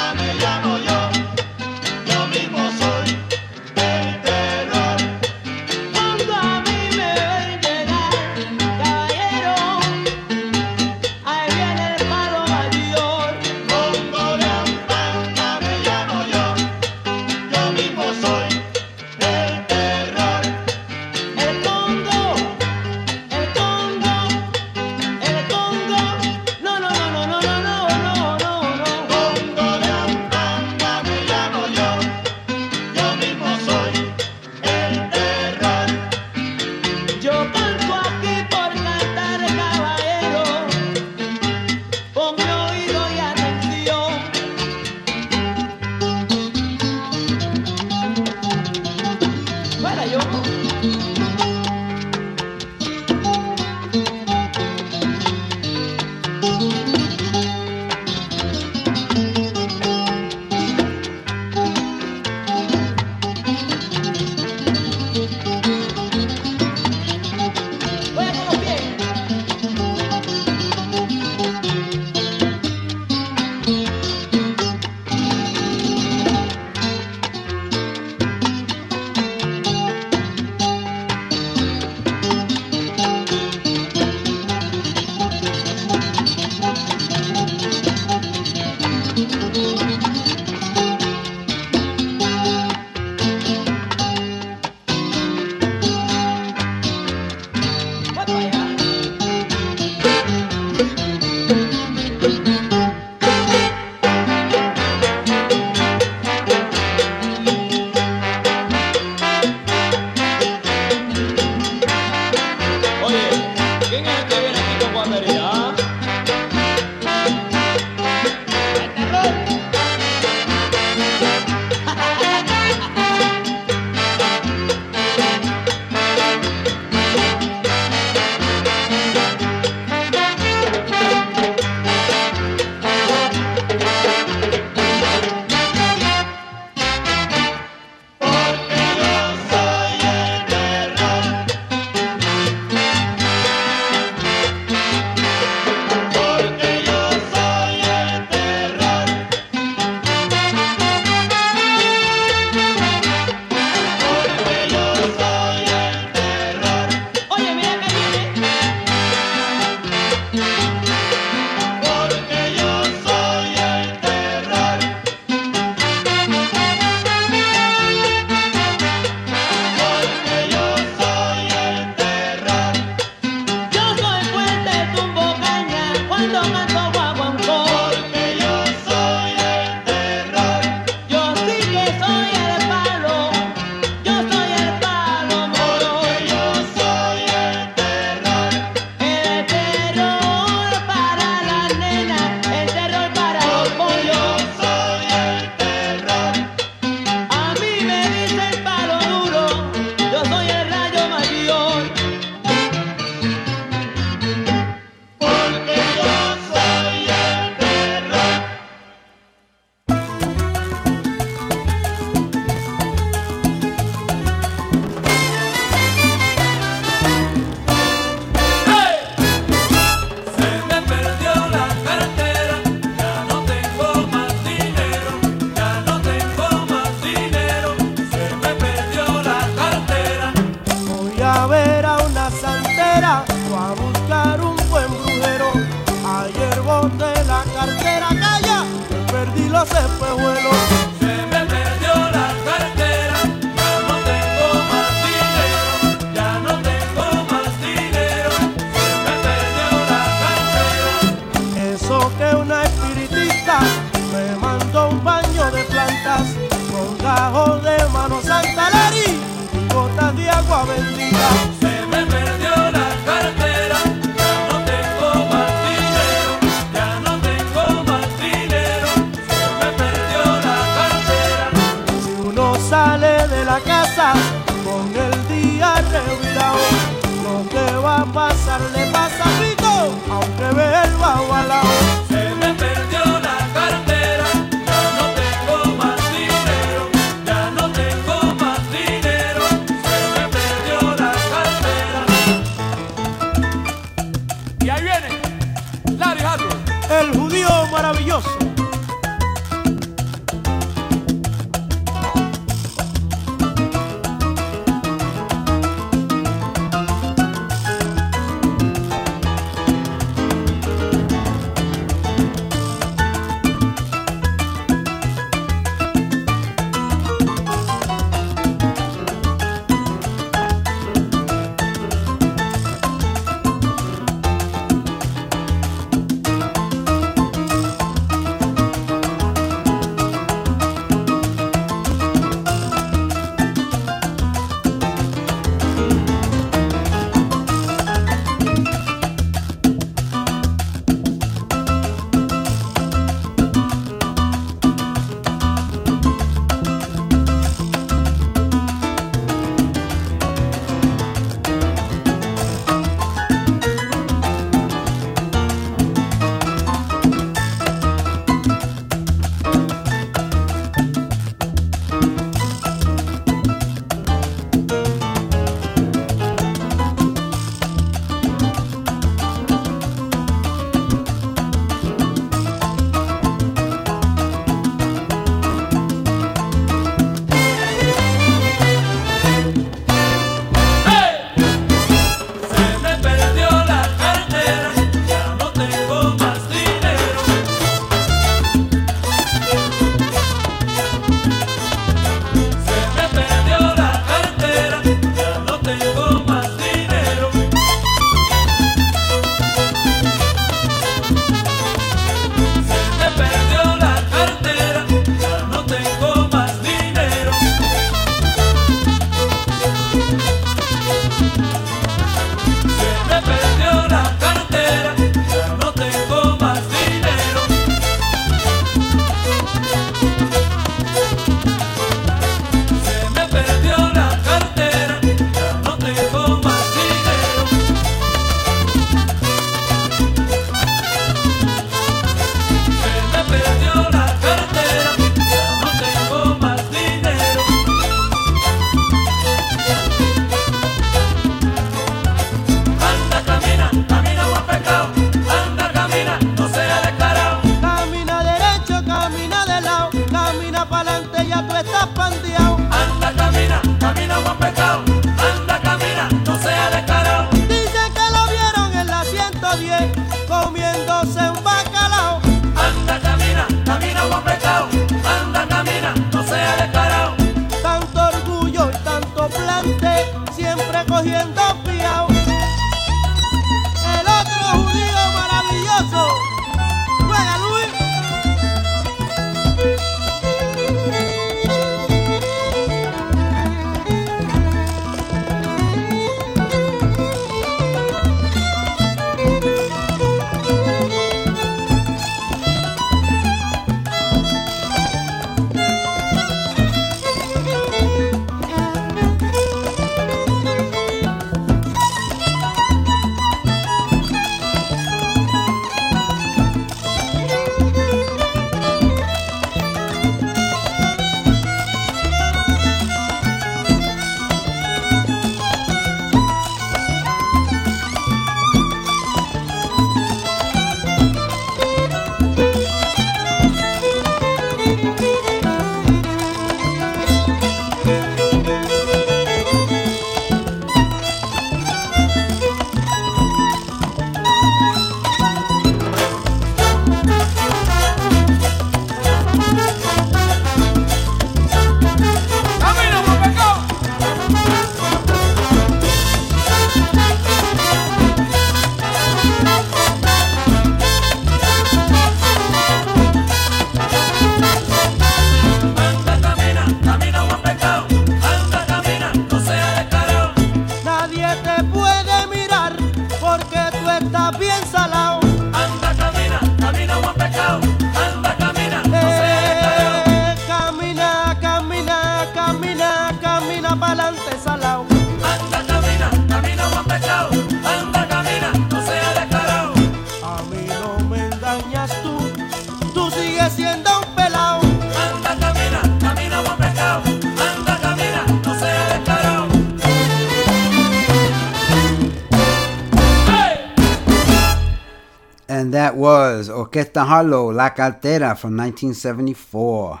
Orquesta Harlow, La Cartera from 1974.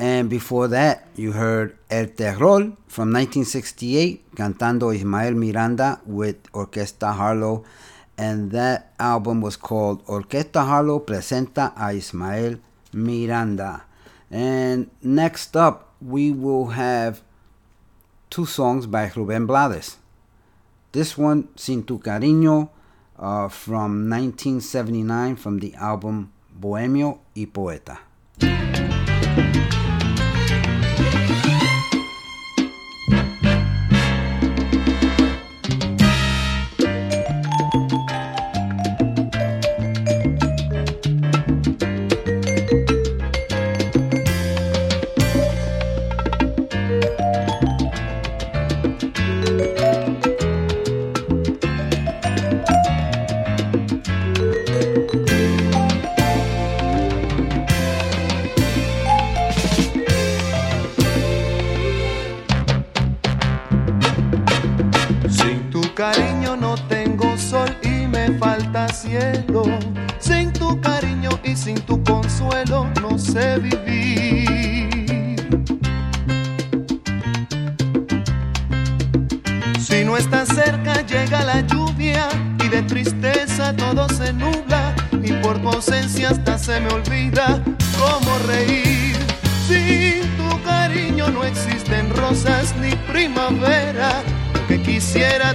And before that, you heard El Terror from 1968, cantando Ismael Miranda with Orquesta Harlow. And that album was called Orquesta Harlow Presenta a Ismael Miranda. And next up, we will have two songs by Rubén Blades. This one, Sin Tu Cariño, uh, from 1979 from the album Bohemio y Poeta.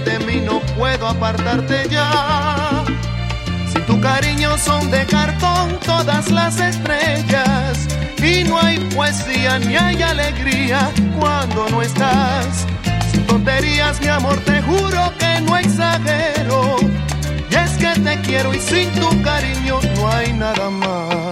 De mí no puedo apartarte ya. Sin tu cariño son de cartón todas las estrellas y no hay poesía ni hay alegría cuando no estás. Sin tonterías mi amor te juro que no exagero. Y es que te quiero y sin tu cariño no hay nada más.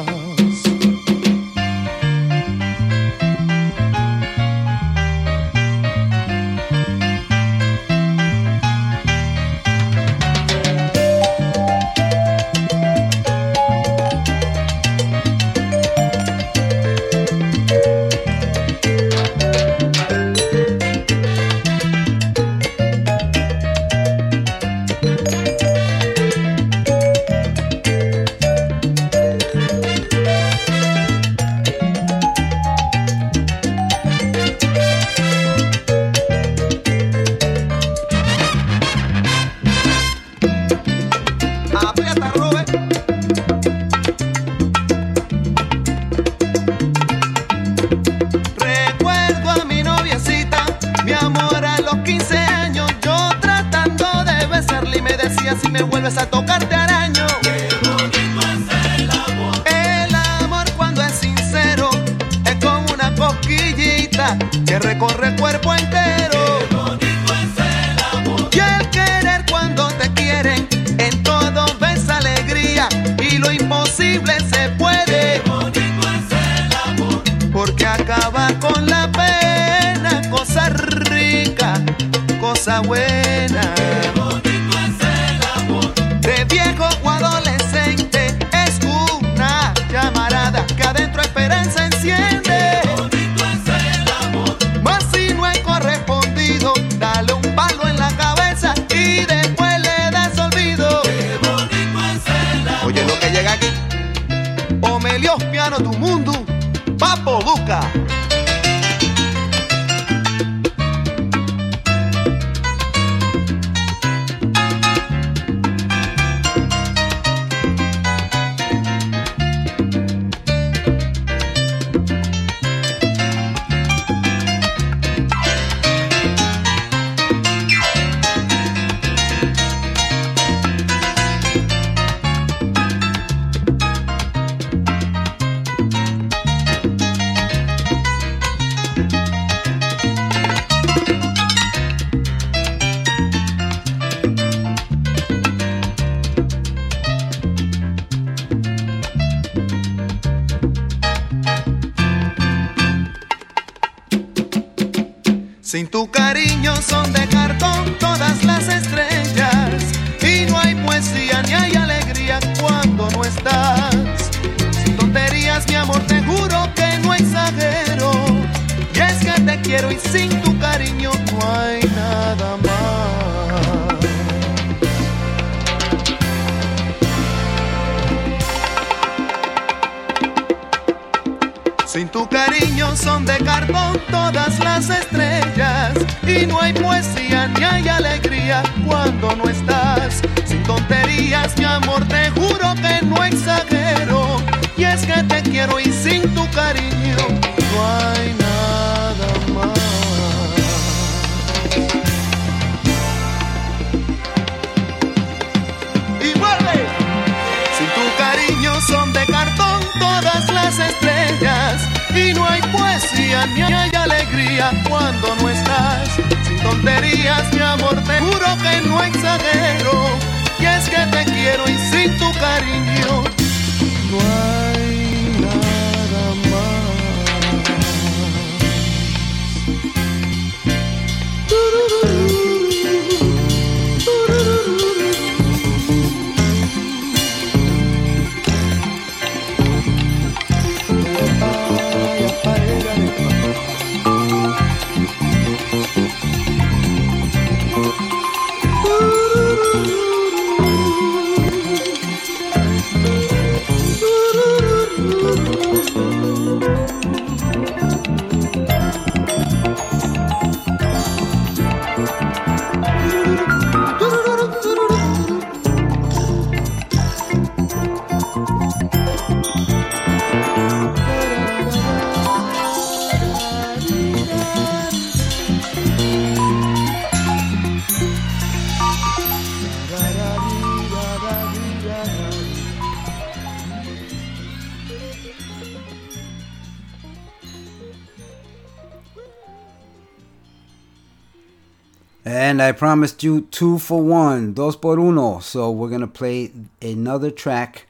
Promised you two for one, dos por uno. So we're gonna play another track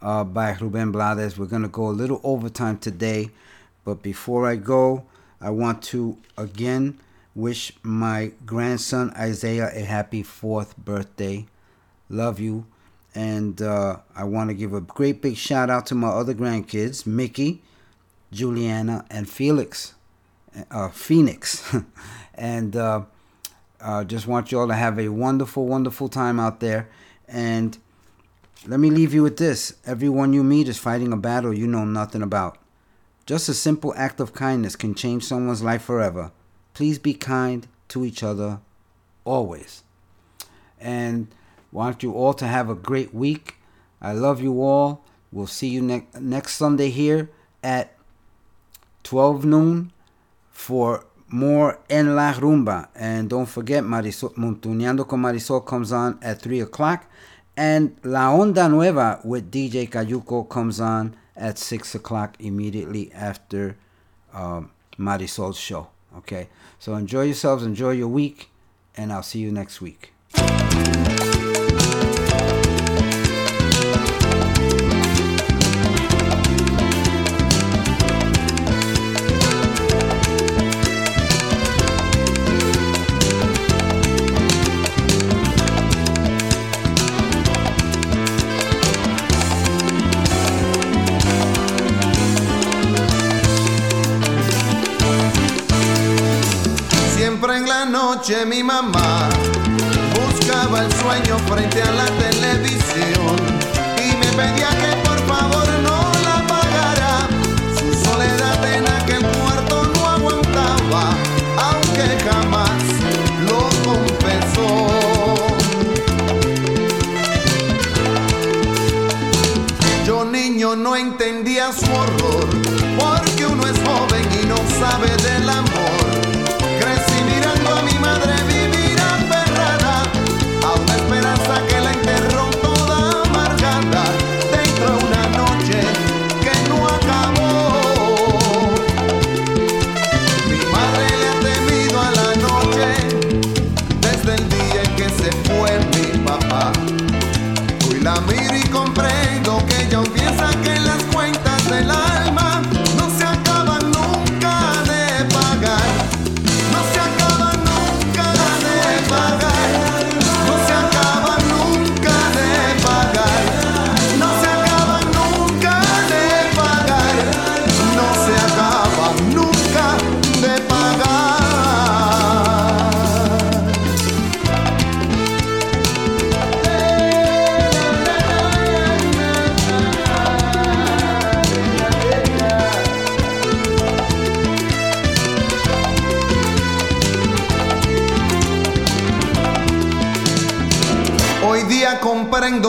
uh, by Ruben Blades. We're gonna go a little overtime today, but before I go, I want to again wish my grandson Isaiah a happy fourth birthday. Love you, and uh, I want to give a great big shout out to my other grandkids, Mickey, Juliana, and Felix, uh, Phoenix, and. Uh, uh, just want you all to have a wonderful, wonderful time out there. And let me leave you with this everyone you meet is fighting a battle you know nothing about. Just a simple act of kindness can change someone's life forever. Please be kind to each other always. And want you all to have a great week. I love you all. We'll see you ne- next Sunday here at 12 noon for more En La Rumba. And don't forget, Marisol, Montuneando con Marisol comes on at 3 o'clock. And La Onda Nueva with DJ Cayuco comes on at 6 o'clock immediately after um, Marisol's show. Okay? So enjoy yourselves, enjoy your week, and I'll see you next week. Noche mi mamá buscaba el sueño frente a la televisión y me pedía que por favor no la apagara. Su soledad en aquel cuarto no aguantaba, aunque jamás lo confesó. Yo niño no entendía su horror, porque uno es joven y no sabe del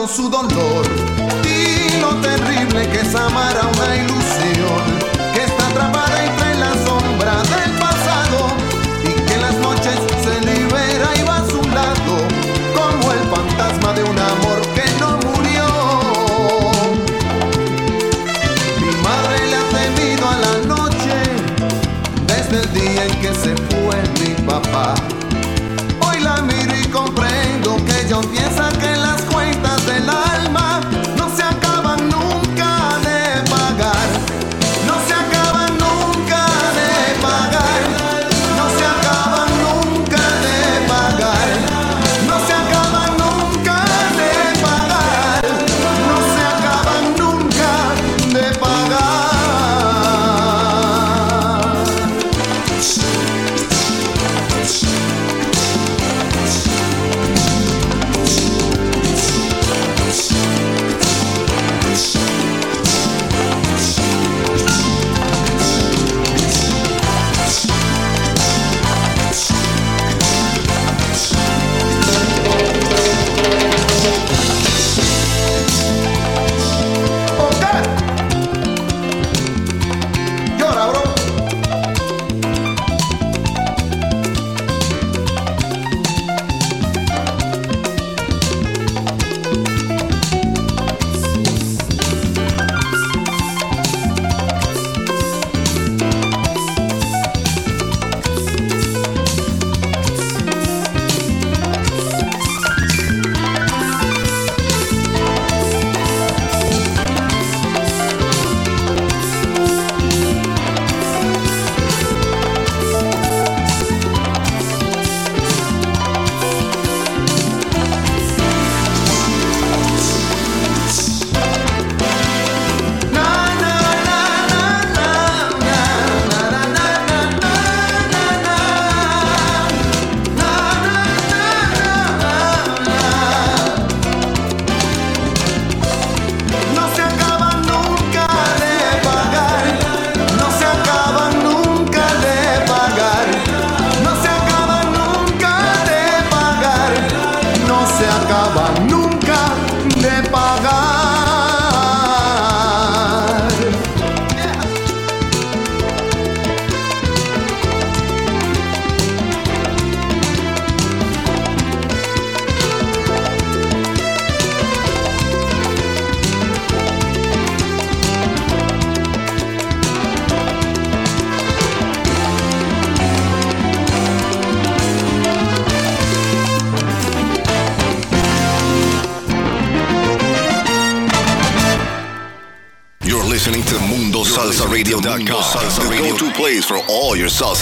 su dolor.